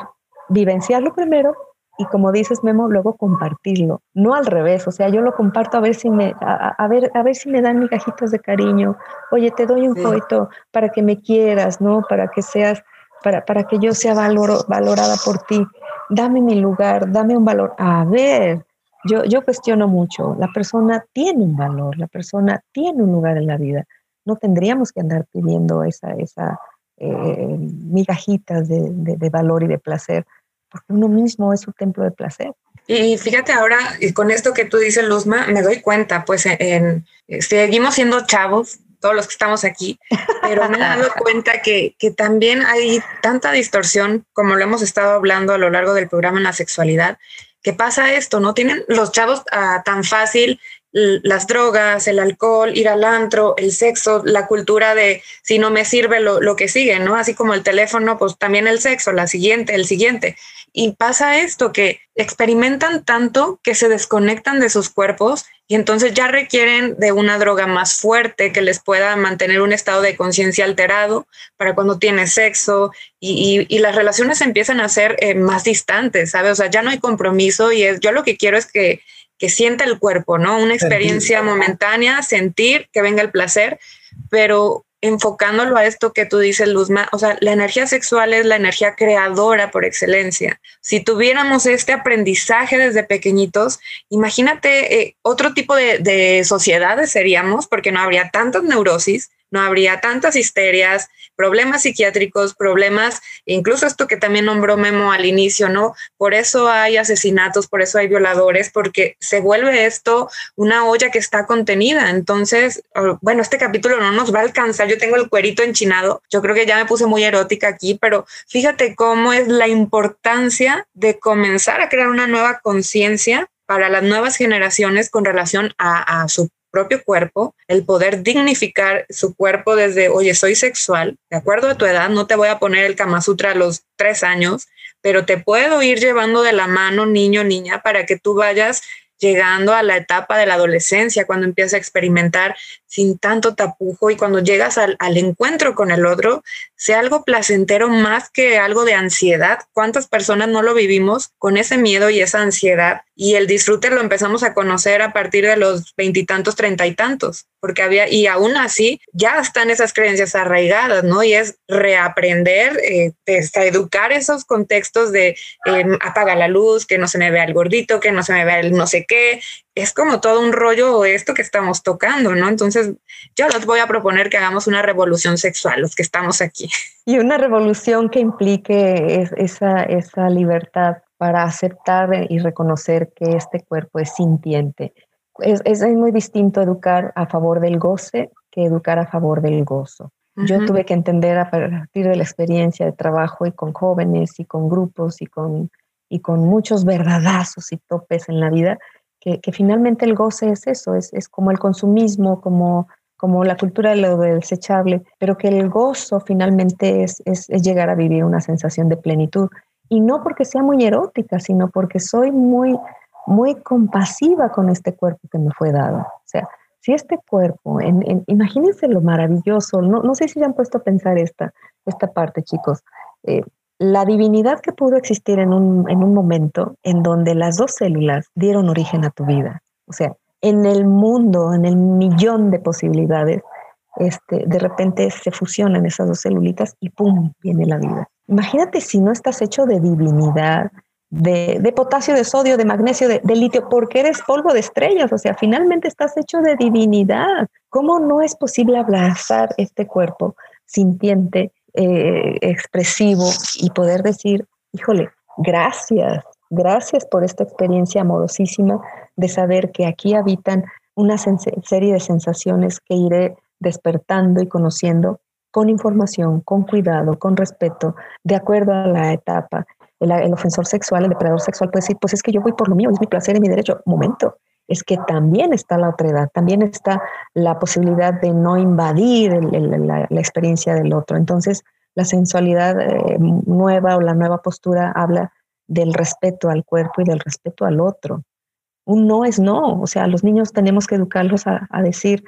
vivenciarlo primero y como dices Memo, luego compartirlo. No al revés, o sea, yo lo comparto a ver si me, a, ver, a ver si me dan migajitas de cariño. Oye, te doy un coito para que me quieras, ¿no? Para que seas para, que yo sea valorada por ti. Dame mi lugar, dame un valor. A ver, yo, yo cuestiono mucho. La persona tiene un valor, la persona tiene un lugar en la vida. No tendríamos que andar pidiendo esa, esa eh, migajitas de, valor y de placer, porque uno mismo es su templo de placer. Y fíjate ahora, con esto que tú dices, Luzma, me doy cuenta, pues en, seguimos siendo chavos, todos los que estamos aquí, pero me he dado cuenta que, que también hay tanta distorsión, como lo hemos estado hablando a lo largo del programa en la sexualidad, que pasa esto, ¿no? Tienen los chavos ah, tan fácil las drogas, el alcohol, ir al antro, el sexo, la cultura de si no me sirve lo, lo, que sigue, ¿no? Así como el teléfono, pues también el sexo, la siguiente, el siguiente. Y pasa esto, que experimentan tanto que se desconectan de sus cuerpos y entonces ya requieren de una droga más fuerte que les pueda mantener un estado de conciencia alterado para cuando tiene sexo y, y, las relaciones empiezan a ser eh, más distantes, ¿sabes? O sea, ya no hay compromiso y es, yo lo que quiero es que, que sienta el cuerpo, ¿no? Una experiencia momentánea, sentir que venga el placer, pero enfocándolo a esto que tú dices, Luzma, o sea, la energía sexual es la energía creadora por excelencia. Si tuviéramos este aprendizaje desde pequeñitos, imagínate eh, otro tipo de, sociedades seríamos, porque no habría tantas neurosis, no habría tantas histerias, problemas psiquiátricos, problemas, incluso esto que también nombró Memo al inicio, ¿no? Por eso hay asesinatos, por eso hay violadores, porque se vuelve esto una olla que está contenida. Entonces, bueno, este capítulo no nos va a alcanzar. Yo tengo el cuerito enchinado. Yo creo que ya me puse muy erótica aquí, pero fíjate cómo es la importancia de comenzar a crear una nueva conciencia para las nuevas generaciones con relación a, a, su propio cuerpo, el poder dignificar su cuerpo desde, oye, soy sexual, de acuerdo a tu edad, no te voy a poner el Kama Sutra a los tres años, pero te puedo ir llevando de la mano, niño, niña, para que tú vayas llegando a la etapa de la adolescencia, cuando empiezas a experimentar sin tanto tapujo y cuando llegas al, encuentro con el otro, sea algo placentero más que algo de ansiedad. ¿Cuántas personas no lo vivimos con ese miedo y esa ansiedad? Y el disfrute lo empezamos a conocer a partir de los veintitantos, treinta y tantos, porque había, y aún así ya están esas creencias arraigadas, ¿no? Y es reaprender, eh, educar esos contextos de eh, apaga la luz, que no se me vea el gordito, que no se me vea el no sé qué, es como todo un rollo esto que estamos tocando, ¿no? Entonces, yo les voy a proponer que hagamos una revolución sexual, los que estamos aquí. Y una revolución que implique esa, esa libertad para aceptar y reconocer que este cuerpo es sintiente. Es, es, muy distinto educar a favor del goce que educar a favor del gozo. Uh -huh. Yo tuve que entender a partir de la experiencia de trabajo y con jóvenes y con grupos y con, y con muchos verdadazos y topes en la vida, que, finalmente el goce es eso, es, es como el consumismo, como, como la cultura de lo desechable, pero que el gozo finalmente es, es, es llegar a vivir una sensación de plenitud. Y no porque sea muy erótica, sino porque soy muy, muy compasiva con este cuerpo que me fue dado. O sea, si este cuerpo, en, en, imagínense lo maravilloso, no, no sé si se han puesto a pensar esta, esta parte, chicos. Eh, la divinidad que pudo existir en un, en un momento en donde las dos células dieron origen a tu vida. O sea, en el mundo, en el millón de posibilidades, este, de repente se fusionan esas dos celulitas y ¡pum! viene la vida. Imagínate si no estás hecho de divinidad, de, de potasio, de sodio, de magnesio, de, de, litio, porque eres polvo de estrellas, o sea, finalmente estás hecho de divinidad. ¿Cómo no es posible abrazar este cuerpo sintiente eh, expresivo y poder decir, híjole, gracias, gracias por esta experiencia amorosísima de saber que aquí habitan una serie de sensaciones que iré despertando y conociendo con información, con cuidado, con respeto, de acuerdo a la etapa. El, el, ofensor sexual, el depredador sexual puede decir, pues es que yo voy por lo mío, es mi placer, es mi derecho. Momento, es que también está la otra edad, también está la posibilidad de no invadir la, experiencia del otro. Entonces, la sensualidad eh, nueva o la nueva postura habla del respeto al cuerpo y del respeto al otro. Un no es no, o sea, los niños tenemos que educarlos a, decir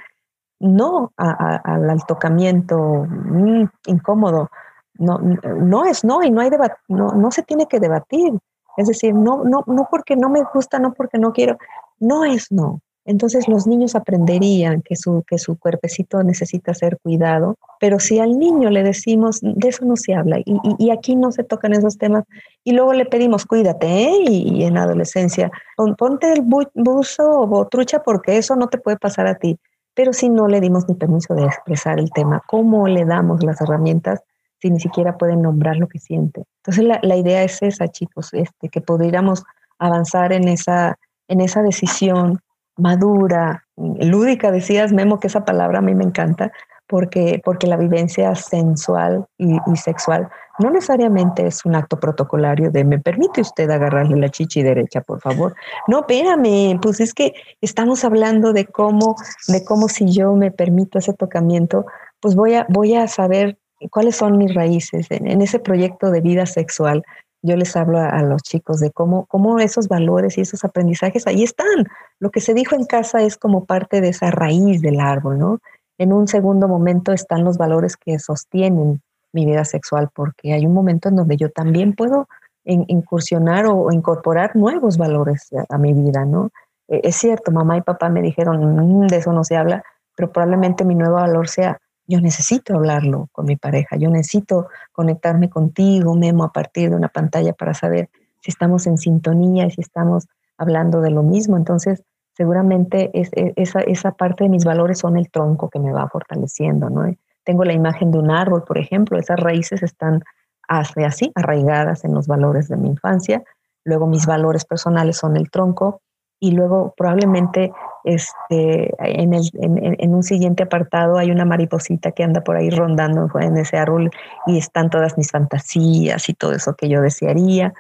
no al tocamiento mmm, incómodo. No, no es no y no, hay no, no se tiene que debatir. Es decir, no, no, no porque no me gusta, no porque no quiero, no es no. Entonces los niños aprenderían que su, que su cuerpecito necesita ser cuidado, pero si al niño le decimos, de eso no se habla y, y, aquí no se tocan esos temas, y luego le pedimos, cuídate, ¿eh? y, y, en adolescencia, ponte el buzo o trucha porque eso no te puede pasar a ti. Pero si no le dimos ni permiso de expresar el tema, ¿cómo le damos las herramientas si ni siquiera pueden nombrar lo que siente? Entonces la, la idea es esa, chicos, este, que pudiéramos avanzar en esa, en esa decisión madura, lúdica, decías Memo, que esa palabra a mí me encanta, porque, porque la vivencia sensual y, y, sexual no necesariamente es un acto protocolario de me permite usted agarrarle la chichi derecha, por favor. No, espérame, pues es que estamos hablando de cómo, de cómo si yo me permito ese tocamiento, pues voy a, voy a saber cuáles son mis raíces en, ese proyecto de vida sexual yo les hablo a, los chicos de cómo, cómo esos valores y esos aprendizajes ahí están. Lo que se dijo en casa es como parte de esa raíz del árbol, ¿no? En un segundo momento están los valores que sostienen mi vida sexual, porque hay un momento en donde yo también puedo in, incursionar o, incorporar nuevos valores a, mi vida, ¿no? Eh, es cierto, mamá y papá me dijeron, mmm, de eso no se habla, pero probablemente mi nuevo valor sea yo necesito hablarlo con mi pareja, yo necesito conectarme contigo, Memo, a partir de una pantalla para saber si estamos en sintonía y si estamos hablando de lo mismo. Entonces, seguramente es, e, esa, esa parte de mis valores son el tronco que me va fortaleciendo, ¿no? Tengo la imagen de un árbol, por ejemplo, esas raíces están así, arraigadas en los valores de mi infancia, luego mis valores personales son el tronco y luego probablemente este, en, el, en, un siguiente apartado hay una mariposita que anda por ahí rondando en ese árbol y están todas mis fantasías y todo eso que yo desearía.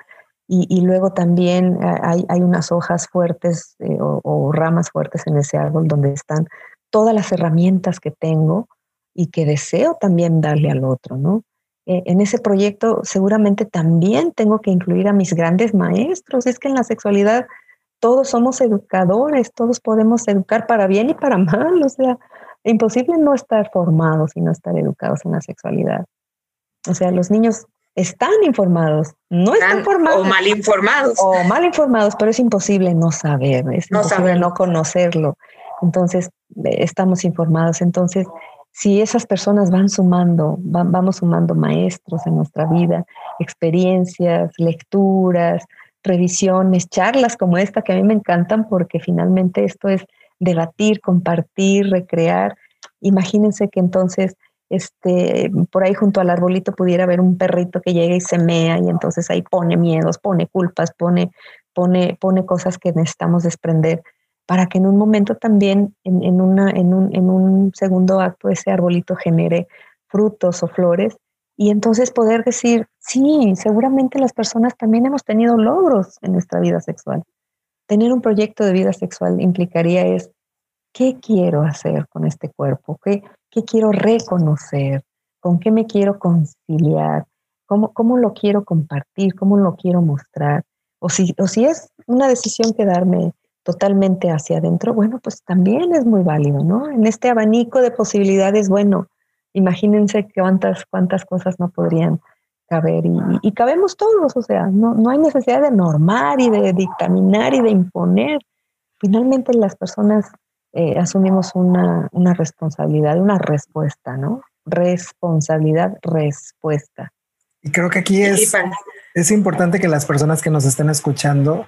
Y, luego también hay, hay, unas hojas fuertes eh, o, ramas fuertes en ese árbol donde están todas las herramientas que tengo y que deseo también darle al otro, ¿no? Eh, en ese proyecto seguramente también tengo que incluir a mis grandes maestros. Es que en la sexualidad todos somos educadores, todos podemos educar para bien y para mal. O sea, imposible no estar formados y no estar educados en la sexualidad. O sea, los niños están informados, no están, formados. O mal informados. O mal informados, pero es imposible no saber, es imposible no conocerlo. Entonces, eh, estamos informados. Entonces, si esas personas van sumando, vamos sumando maestros en nuestra vida, experiencias, lecturas, revisiones, charlas como esta que a mí me encantan porque finalmente esto es debatir, compartir, recrear. Imagínense que entonces este, por ahí junto al arbolito pudiera haber un perrito que llega y se mea y entonces ahí pone miedos, pone culpas, pone, pone, pone cosas que necesitamos desprender para que en un momento también, en, una, en, un, en un segundo acto, ese arbolito genere frutos o flores y entonces poder decir, sí, seguramente las personas también hemos tenido logros en nuestra vida sexual. Tener un proyecto de vida sexual implicaría es, ¿qué quiero hacer con este cuerpo? ¿Qué, qué quiero reconocer? ¿Con qué me quiero conciliar? ¿Cómo, ¿Cómo lo quiero compartir? ¿Cómo lo quiero mostrar? O si, o si es una decisión quedarme totalmente hacia adentro, bueno, pues también es muy válido, ¿no? En este abanico de posibilidades, bueno, imagínense cuántas, cuántas cosas no podrían caber y, cabemos todos, o sea, no, no hay necesidad de normar y de dictaminar y de imponer. Finalmente las personas eh, asumimos una, una responsabilidad, una respuesta, ¿no? Responsabilidad, respuesta. Y creo que aquí es, es importante que las personas que nos estén escuchando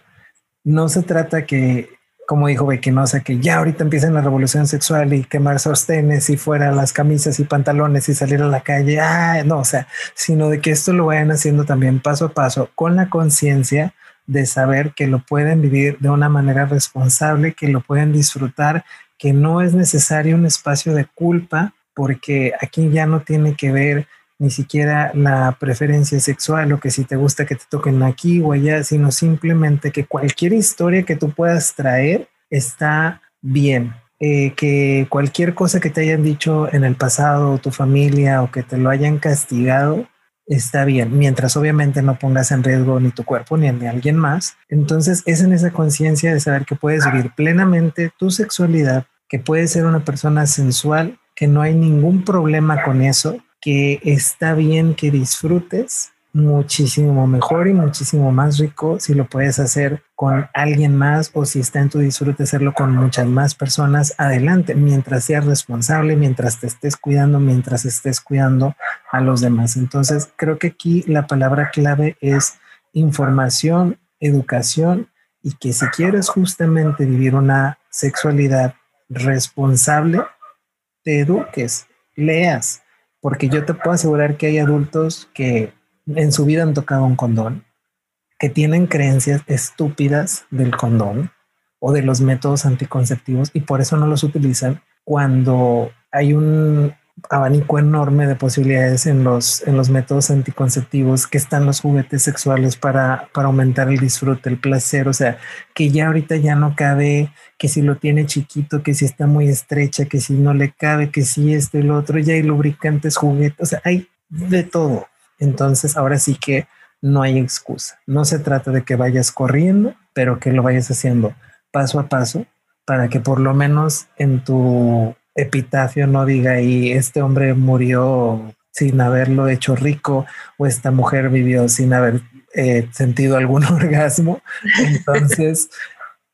no se trata que, como dijo Becky, que ya ahorita empiecen la revolución sexual y quemar sostenes y fuera las camisas y pantalones y salir a la calle. Ah, no, o sea, sino de que esto lo vayan haciendo también paso a paso con la conciencia de saber que lo pueden vivir de una manera responsable, que lo pueden disfrutar, que no es necesario un espacio de culpa, porque aquí ya no tiene que ver ni siquiera la preferencia sexual o que si te gusta que te toquen aquí o allá, sino simplemente que cualquier historia que tú puedas traer está bien. Eh, que cualquier cosa que te hayan dicho en el pasado, tu familia o que te lo hayan castigado, está bien, mientras obviamente no pongas en riesgo ni tu cuerpo ni el de alguien más. Entonces es en esa conciencia de saber que puedes vivir plenamente tu sexualidad, que puedes ser una persona sensual, que no hay ningún problema con eso, que está bien que disfrutes muchísimo mejor y muchísimo más rico si lo puedes hacer con alguien más o si está en tu disfrute hacerlo con muchas más personas. Adelante mientras seas responsable mientras te estés cuidando mientras estés cuidando a los demás. Entonces creo que aquí la palabra clave es información educación y que si quieres justamente vivir una sexualidad responsable te eduques leas porque yo te puedo asegurar que hay adultos que en su vida han tocado un condón, que tienen creencias estúpidas del condón o de los métodos anticonceptivos y por eso no los utilizan cuando hay un abanico enorme de posibilidades en los, en los métodos anticonceptivos, que están los juguetes sexuales para, para aumentar el disfrute, el placer, o sea, que ya ahorita ya no cabe, que si lo tiene chiquito, que si está muy estrecha, que si no le cabe, que si esto y lo otro, ya hay lubricantes, juguetes, o sea, hay de todo. Entonces, ahora sí que no hay excusa. No se trata de que vayas corriendo, pero que lo vayas haciendo paso a paso para que por lo menos en tu epitafio no diga ahí, este hombre murió sin haberlo hecho rico o esta mujer vivió sin haber eh, sentido algún orgasmo. Entonces,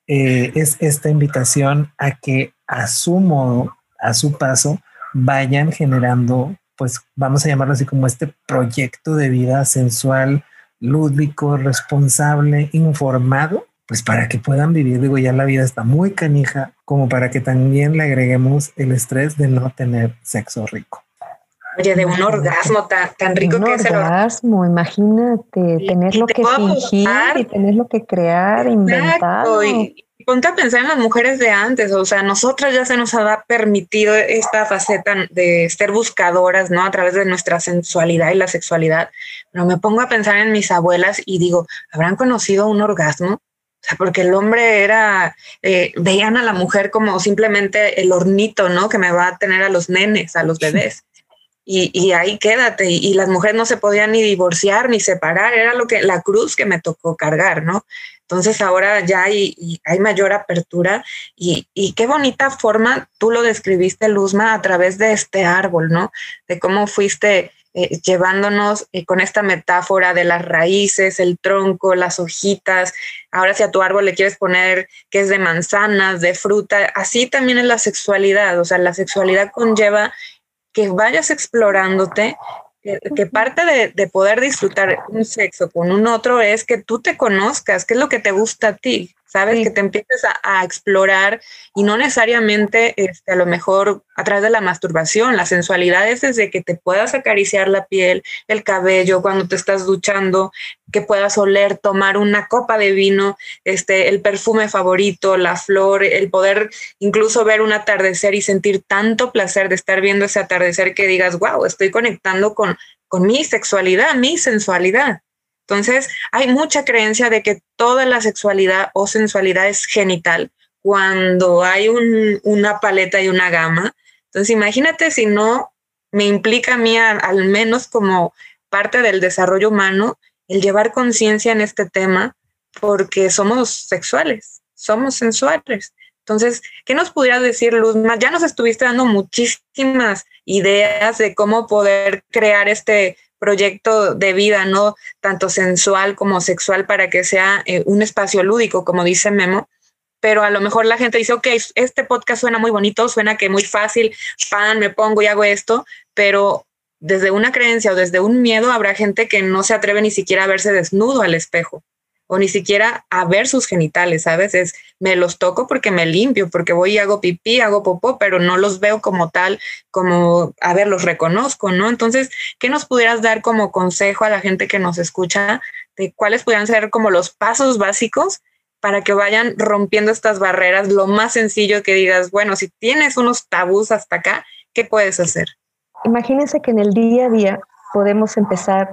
eh, es esta invitación a que a su modo, a su paso, vayan generando, pues vamos a llamarlo así como este proyecto de vida sensual, lúdico, responsable, informado pues para que puedan vivir, digo, ya la vida está muy canija, como para que también le agreguemos el estrés de no tener sexo rico. Oye, de un orgasmo tan, tan rico que es el orgasmo. Imagínate, tener lo que fingir y tener lo que crear, inventar. Y, ponte a pensar en las mujeres de antes, o sea, nosotras ya se nos ha permitido esta faceta de ser buscadoras, ¿no? A través de nuestra sensualidad y la sexualidad. Pero me pongo a pensar en mis abuelas y digo, ¿habrán conocido un orgasmo? O sea, porque el hombre era, eh, veían a la mujer como simplemente el hornito, ¿no? Que me va a tener a los nenes, a los bebés. Y, y ahí quédate. Y, las mujeres no se podían ni divorciar ni separar. Era lo que, la cruz que me tocó cargar, ¿no? Entonces ahora ya hay, hay mayor apertura y, y, qué bonita forma tú lo describiste, Luzma, a través de este árbol, ¿no? De cómo fuiste eh, llevándonos eh, con esta metáfora de las raíces, el tronco, las hojitas. Ahora si a tu árbol le quieres poner que es de manzanas, de fruta, así también es la sexualidad. O sea, la sexualidad conlleva que vayas explorándote, que, parte de, de, poder disfrutar un sexo con un otro es que tú te conozcas, qué es lo que te gusta a ti, ¿sabes? Que te empieces a, explorar y no necesariamente este, a lo mejor a través de la masturbación, la sensualidad es desde que te puedas acariciar la piel, el cabello cuando te estás duchando, que puedas oler, tomar una copa de vino, este, el perfume favorito, la flor, el poder incluso ver un atardecer y sentir tanto placer de estar viendo ese atardecer que digas, wow, estoy conectando con, con mi sexualidad, mi sensualidad. Entonces, hay mucha creencia de que toda la sexualidad o sensualidad es genital cuando hay una paleta y una gama. Entonces, imagínate si no me implica a mí, al menos como parte del desarrollo humano, el llevar conciencia en este tema, porque somos sexuales, somos sensuales. Entonces, ¿qué nos pudieras decir, Luzma? Ya nos estuviste dando muchísimas ideas de cómo poder crear este proyecto de vida, ¿no? Tanto sensual como sexual para que sea eh, un espacio lúdico, como dice Memo. Pero a lo mejor la gente dice, ok, este podcast suena muy bonito, suena que muy fácil, pan, me pongo y hago esto, pero desde una creencia o desde un miedo habrá gente que no se atreve ni siquiera a verse desnudo al espejo o ni siquiera a ver sus genitales, ¿sabes? Es, me los toco porque me limpio, porque voy y hago pipí, hago popó, pero no los veo como tal, como, a ver, los reconozco, ¿no? Entonces, ¿qué nos pudieras dar como consejo a la gente que nos escucha de cuáles pudieran ser como los pasos básicos para que vayan rompiendo estas barreras? Lo más sencillo que digas, bueno, si tienes unos tabús hasta acá, ¿qué puedes hacer? Imagínense que en el día a día podemos empezar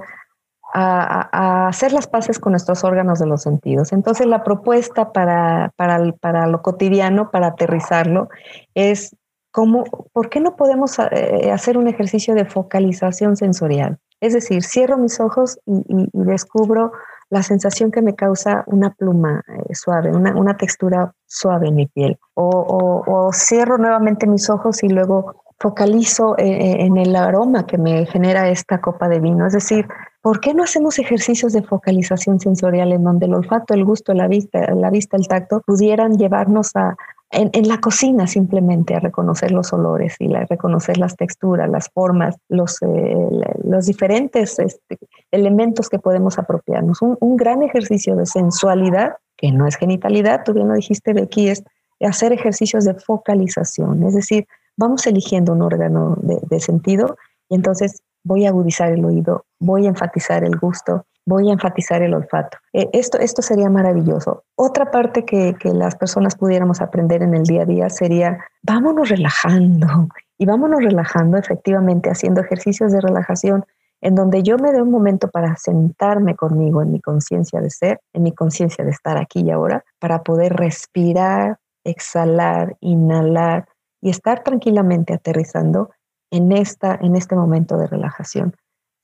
a, hacer las paces con nuestros órganos de los sentidos. Entonces, la propuesta para, para, para lo cotidiano, para aterrizarlo, es cómo, ¿por qué no podemos eh, hacer un ejercicio de focalización sensorial? Es decir, cierro mis ojos y, descubro la sensación que me causa una pluma eh, suave, una, una, textura suave en mi piel. O, cierro nuevamente mis ojos y luego focalizo eh, en el aroma que me genera esta copa de vino. Es decir, ¿Por qué no hacemos ejercicios de focalización sensorial en donde el olfato, el gusto, la vista, la vista, el tacto pudieran llevarnos a en, la cocina simplemente a reconocer los olores y a reconocer las texturas, las formas, los, eh, los diferentes este, elementos que podemos apropiarnos. Un, gran ejercicio de sensualidad, que no es genitalidad, tú bien lo dijiste, Becky, es hacer ejercicios de focalización, es decir, vamos eligiendo un órgano de sentido y entonces voy a agudizar el oído, voy a enfatizar el gusto, voy a enfatizar el olfato. Eh, esto, esto sería maravilloso. Otra parte que, que, las personas pudiéramos aprender en el día a día sería, vámonos relajando y vámonos relajando efectivamente haciendo ejercicios de relajación en donde yo me dé un momento para sentarme conmigo en mi conciencia de ser, en mi conciencia de estar aquí y ahora, para poder respirar, exhalar, inhalar y estar tranquilamente aterrizando en, esta, en este momento de relajación.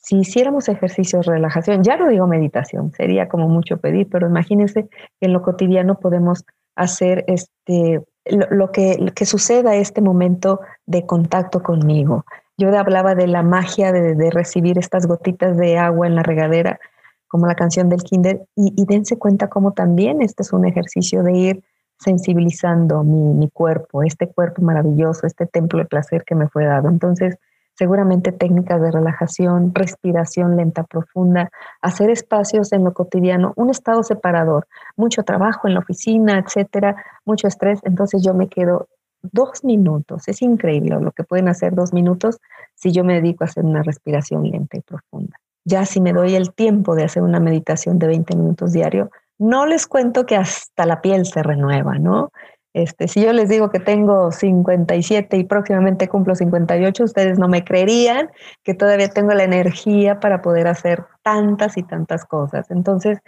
Si hiciéramos ejercicios de relajación, ya no digo meditación, sería como mucho pedir, pero imagínense que en lo cotidiano podemos hacer este, lo, que, que suceda este momento de contacto conmigo. Yo hablaba de la magia de, recibir estas gotitas de agua en la regadera, como la canción del Kinder, y, y dense cuenta cómo también este es un ejercicio de ir sensibilizando mi, mi, cuerpo, este cuerpo maravilloso, este templo de placer que me fue dado. Entonces, seguramente técnicas de relajación, respiración lenta, profunda, hacer espacios en lo cotidiano, un estado separador, mucho trabajo en la oficina, etcétera, mucho estrés, entonces yo me quedo dos minutos, es increíble lo que pueden hacer dos minutos si yo me dedico a hacer una respiración lenta y profunda. Ya si me doy el tiempo de hacer una meditación de 20 minutos diario, no les cuento que hasta la piel se renueva, ¿no? Este, si yo les digo que tengo 57 y próximamente cumplo 58, ustedes no me creerían que todavía tengo la energía para poder hacer tantas y tantas cosas. Entonces,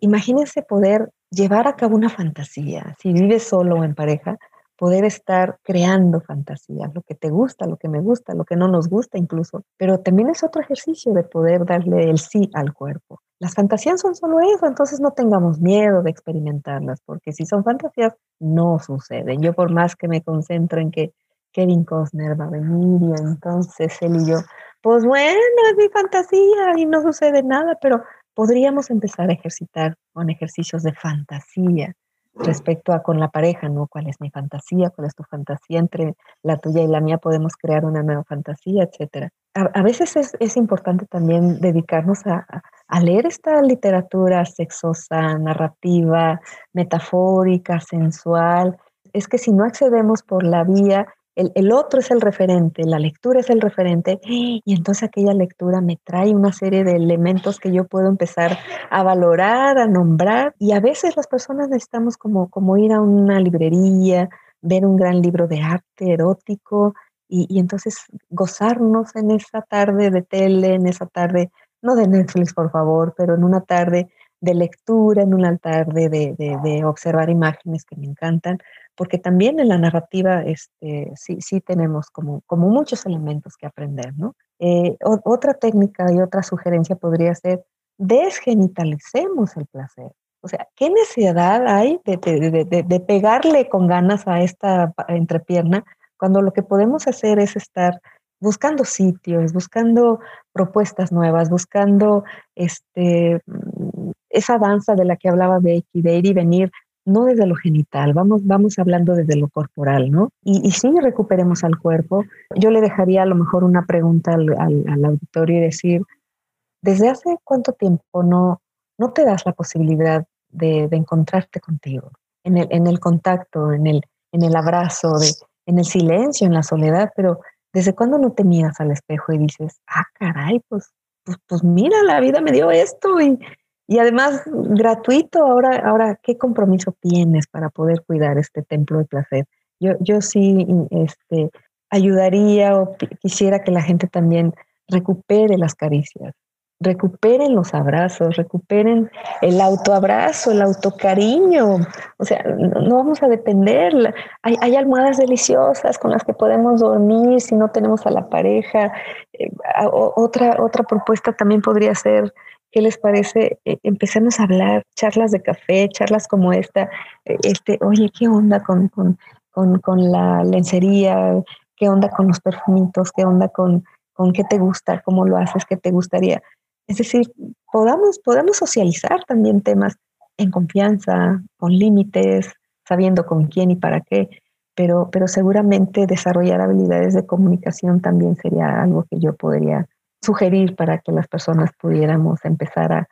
imagínense poder llevar a cabo una fantasía. Si vives solo o en pareja, poder estar creando fantasías, lo que te gusta, lo que me gusta, lo que no nos gusta incluso. Pero también es otro ejercicio de poder darle el sí al cuerpo. Las fantasías son solo eso, entonces no tengamos miedo de experimentarlas, porque si son fantasías, no suceden. Yo por más que me concentro en que Kevin Costner va a venir y entonces él y yo, pues bueno, es mi fantasía y no sucede nada, pero podríamos empezar a ejercitar con ejercicios de fantasía respecto a con la pareja, ¿no? ¿Cuál es mi fantasía? ¿Cuál es tu fantasía? Entre la tuya y la mía podemos crear una nueva fantasía, etcétera. A, veces es, es, importante también dedicarnos a, a, leer esta literatura sexosa, narrativa, metafórica, sensual. Es que si no accedemos por la vía el, otro es el referente, la lectura es el referente, y entonces aquella lectura me trae una serie de elementos que yo puedo empezar a valorar, a nombrar, y a veces las personas necesitamos como, como ir a una librería, ver un gran libro de arte erótico, y, entonces gozarnos en esa tarde de tele, en esa tarde, no de Netflix, por favor, pero en una tarde de lectura, en una tarde de, de observar imágenes que me encantan, porque también en la narrativa este, sí, sí tenemos como, como muchos elementos que aprender, ¿no? Eh, otra técnica y otra sugerencia podría ser desgenitalicemos el placer. O sea, ¿qué necesidad hay de, de, de, pegarle con ganas a esta entrepierna cuando lo que podemos hacer es estar buscando sitios, buscando propuestas nuevas, buscando este, mm, esa danza de la que hablaba Becky, de ir y venir no desde lo genital, vamos, vamos hablando desde lo corporal, ¿no? Y, y sí recuperemos al cuerpo. Yo le dejaría a lo mejor una pregunta al, al, auditorio y decir, ¿desde hace cuánto tiempo no, no te das la posibilidad de, de encontrarte contigo? En el, en el contacto, en el, en el abrazo, de, en el silencio, en la soledad, pero ¿desde cuándo no te miras al espejo y dices, ah, caray, pues, pues, pues mira, la vida me dio esto y, y además, gratuito, ahora, ahora, ¿qué compromiso tienes para poder cuidar este templo de placer? Yo, yo sí este, ayudaría o quisiera que la gente también recupere las caricias, recuperen los abrazos, recuperen el autoabrazo, el autocariño. O sea, no, vamos a depender. Hay, almohadas deliciosas con las que podemos dormir si no tenemos a la pareja. Eh, otra, otra propuesta también podría ser ¿Qué les parece? Eh, empecemos a hablar, charlas de café, charlas como esta, eh, este, oye, ¿qué onda con, con, con, con, la lencería? ¿Qué onda con los perfumitos? ¿Qué onda con, con qué te gusta? ¿Cómo lo haces? ¿Qué te gustaría? Es decir, podamos, podamos socializar también temas en confianza, con límites, sabiendo con quién y para qué, pero, pero seguramente desarrollar habilidades de comunicación también sería algo que yo podría sugerir para que las personas pudiéramos empezar a,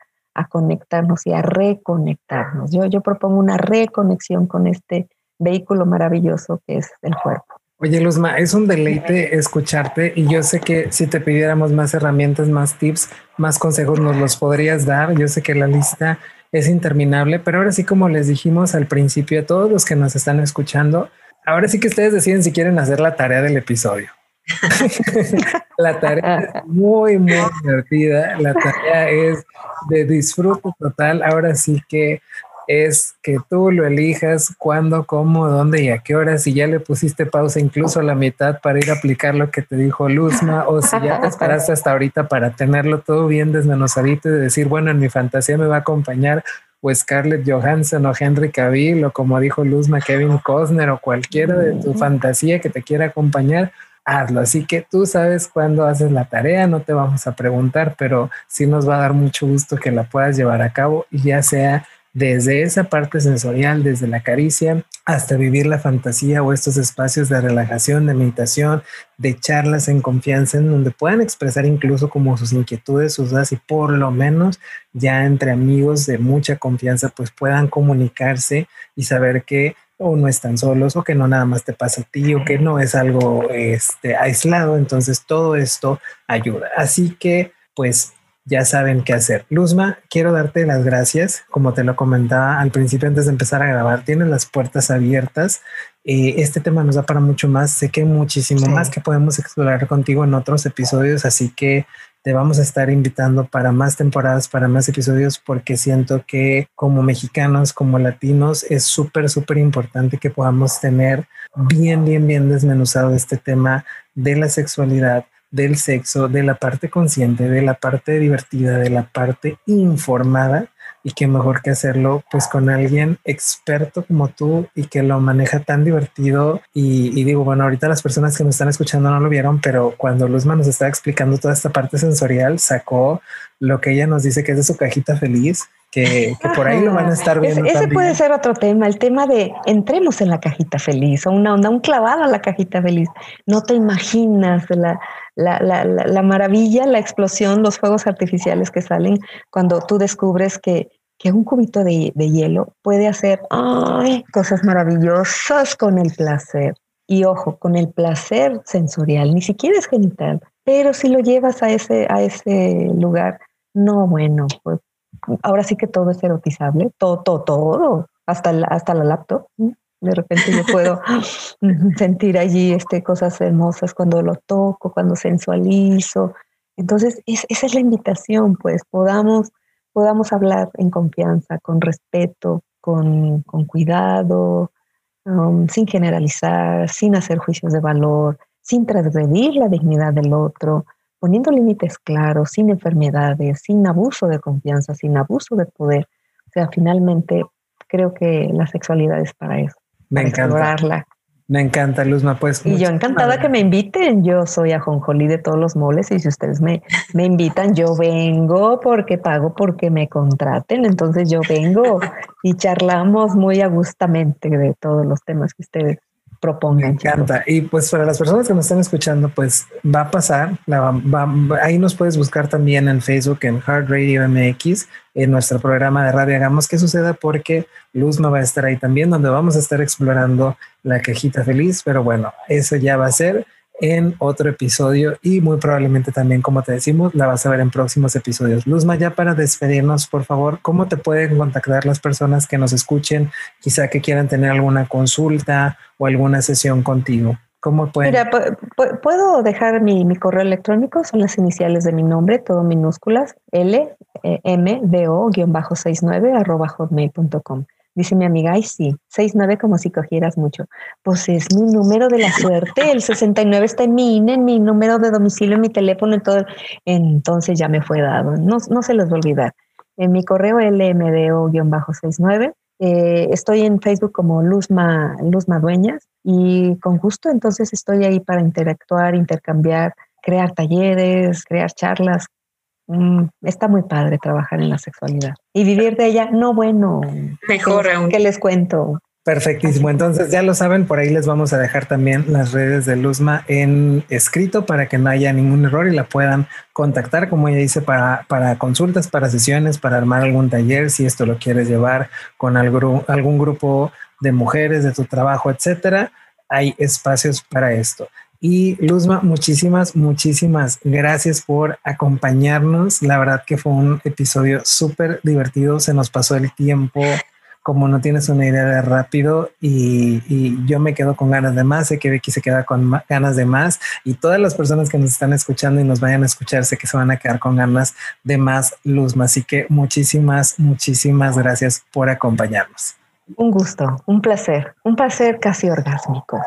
conectarnos y a reconectarnos. Yo, yo propongo una reconexión con este vehículo maravilloso que es el cuerpo. Oye, Luzma, es un deleite escucharte y yo sé que si te pidiéramos más herramientas, más tips, más consejos, nos los podrías dar. Yo sé que la lista es interminable, pero ahora sí, como les dijimos al principio a todos los que nos están escuchando, ahora sí que ustedes deciden si quieren hacer la tarea del episodio. la tarea es muy, muy divertida. La tarea es de disfrute total. Ahora sí que es que tú lo elijas cuándo, cómo, dónde y a qué hora. Si ya le pusiste pausa incluso a la mitad para ir a aplicar lo que te dijo Luzma, o si ya te esperaste hasta ahorita para tenerlo todo bien desmenuzadito y decir, bueno, en mi fantasía me va a acompañar o Scarlett Johansson o Henry Cavill o como dijo Luzma, Kevin Costner o cualquiera de tu fantasía que te quiera acompañar hazlo. Así que tú sabes cuándo haces la tarea, no te vamos a preguntar, pero sí nos va a dar mucho gusto que la puedas llevar a cabo y ya sea desde esa parte sensorial, desde la caricia, hasta vivir la fantasía o estos espacios de relajación, de meditación, de charlas en confianza, en donde puedan expresar incluso como sus inquietudes, sus dudas y por lo menos ya entre amigos de mucha confianza, pues puedan comunicarse y saber que o no están solos o que no nada más te pasa a ti o que no es algo este, aislado. Entonces todo esto ayuda. Así que pues ya saben qué hacer. Luzma, quiero darte las gracias. Como te lo comentaba al principio antes de empezar a grabar, tienes las puertas abiertas. Eh, este tema nos da para mucho más. Sé que hay muchísimo más que podemos explorar contigo en otros episodios, así que te vamos a estar invitando para más temporadas, para más episodios, porque siento que como mexicanos, como latinos, es súper, súper importante que podamos tener bien, bien, bien desmenuzado este tema de la sexualidad, del sexo, de la parte consciente, de la parte divertida, de la parte informada y qué mejor que hacerlo pues con alguien experto como tú y que lo maneja tan divertido. Y, digo, bueno, ahorita las personas que nos están escuchando no lo vieron, pero cuando Luzma nos estaba explicando toda esta parte sensorial, sacó lo que ella nos dice que es de su cajita feliz, que, por ahí lo van a estar viendo. ese puede ser otro tema, el tema de entremos en la cajita feliz o una onda, un clavado a la cajita feliz. No te imaginas la, la, la, la, maravilla, la explosión, los fuegos artificiales que salen cuando tú descubres que que un cubito de, hielo puede hacer cosas maravillosas con el placer. Y ojo, con el placer sensorial, ni siquiera es genital, pero si lo llevas a ese, a ese lugar, no, bueno, pues ahora sí que todo es erotizable, todo, todo, todo, hasta la, hasta la laptop. De repente yo puedo sentir allí este, cosas hermosas cuando lo toco, cuando sensualizo. Entonces, esa es la invitación, pues podamos podamos hablar en confianza, con respeto, con, cuidado, um, sin generalizar, sin hacer juicios de valor, sin transgredir la dignidad del otro, poniendo límites claros, sin enfermedades, sin abuso de confianza, sin abuso de poder. O sea, finalmente creo que la sexualidad es para eso, para explorarla, me encanta, Luzma, pues. Y yo encantada que me inviten. Yo soy ajonjolí de todos los moles y si ustedes me, me invitan, yo vengo porque pago porque me contraten. Entonces yo vengo y charlamos muy agustamente de todos los temas que ustedes propongan. Me encanta. Y pues para las personas que nos están escuchando, pues va a pasar. ahí nos puedes buscar también en Facebook, en Hard Radio MX, en nuestro programa de radio. Hagamos que suceda porque Luzma va a estar ahí también, donde vamos a estar explorando la cajita feliz. Pero bueno, eso ya va a ser en otro episodio y muy probablemente también, como te decimos, la vas a ver en próximos episodios. Luzma, ya para despedirnos, por favor, ¿cómo te pueden contactar las personas que nos escuchen, quizá que quieran tener alguna consulta o alguna sesión contigo? ¿Cómo pueden? Mira, puedo dejar mi, correo electrónico, son las iniciales de mi nombre, todo minúsculas, L, eh, M, D, O, guion bajo 69, arroba hotmail.com. Dice mi amiga, ay sí, 69 como si cogieras mucho. Pues es mi número de la suerte, el 69 está en mi INE, en mi número de domicilio, en mi teléfono, en todo. Entonces ya me fue dado, no, no se les va a olvidar. En mi correo lmdo-69, eh, estoy en Facebook como Luzma, Luzma Dueñas y con gusto entonces estoy ahí para interactuar, intercambiar, crear talleres, crear charlas, Mm, está muy padre trabajar en la sexualidad y vivir de ella, no bueno. Mejor aún. ¿Qué les cuento? Perfectísimo. Entonces ya lo saben, por ahí les vamos a dejar también las redes de Luzma en escrito para que no haya ningún error y la puedan contactar, como ella dice, para, para consultas, para sesiones, para armar algún taller, si esto lo quieres llevar con algún, algún grupo de mujeres de tu trabajo, etcétera. Hay espacios para esto. Y Luzma, muchísimas, muchísimas gracias por acompañarnos. La verdad que fue un episodio súper divertido. Se nos pasó el tiempo como no tienes una idea de rápido y, yo me quedo con ganas de más, sé que Becky se queda con ganas de más y todas las personas que nos están escuchando y nos vayan a escuchar sé que se van a quedar con ganas de más Luzma. Así que muchísimas, muchísimas gracias por acompañarnos. Un gusto, un placer, un placer casi orgásmico.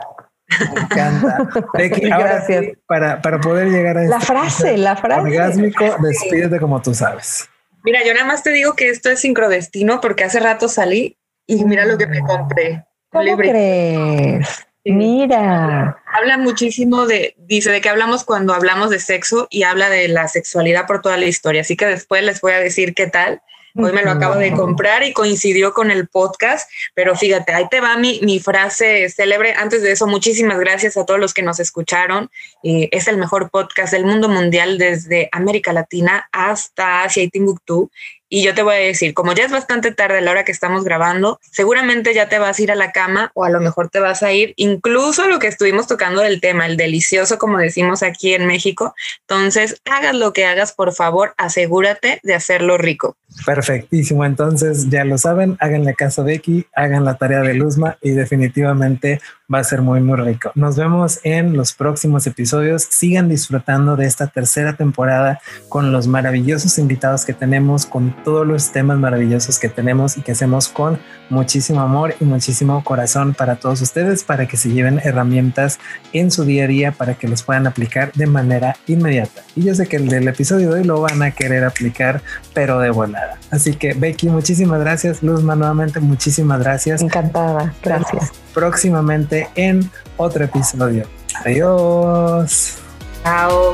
Me encanta. Becky, Gracias. para, para poder llegar a la este frase, la frase. Orgásmico, despídete como tú sabes. Mira, yo nada más te digo que esto es sincrodestino porque hace rato salí y mira lo que me compré. ¿Cómo crees? Mira. Habla muchísimo de, dice, de que hablamos cuando hablamos de sexo y habla de la sexualidad por toda la historia. Así que después les voy a decir qué tal. Hoy me lo acabo de comprar y coincidió con el podcast, pero fíjate, ahí te va mi, mi frase célebre. Antes de eso, muchísimas gracias a todos los que nos escucharon. Eh, es el mejor podcast del mundo mundial desde América Latina hasta Asia y Timbuktu. Y yo te voy a decir, como ya es bastante tarde a la hora que estamos grabando, seguramente ya te vas a ir a la cama o a lo mejor te vas a ir incluso lo que estuvimos tocando del tema, el delicioso, como decimos aquí en México. Entonces, hagas lo que hagas, por favor, asegúrate de hacerlo rico. Perfectísimo. Entonces, ya lo saben, háganle caso a Becky, hagan la tarea de Luzma y definitivamente va a ser muy, muy rico. Nos vemos en los próximos episodios. Sigan disfrutando de esta tercera temporada con los maravillosos invitados que tenemos, con todos los temas maravillosos que tenemos y que hacemos con muchísimo amor y muchísimo corazón para todos ustedes, para que se lleven herramientas en su día a día, para que los puedan aplicar de manera inmediata. Y yo sé que el del episodio de hoy lo van a querer aplicar, pero de volada. Así que Becky, muchísimas gracias. Luzma, nuevamente muchísimas gracias. Encantada, gracias. Próximamente en otro episodio. Adiós. Chao.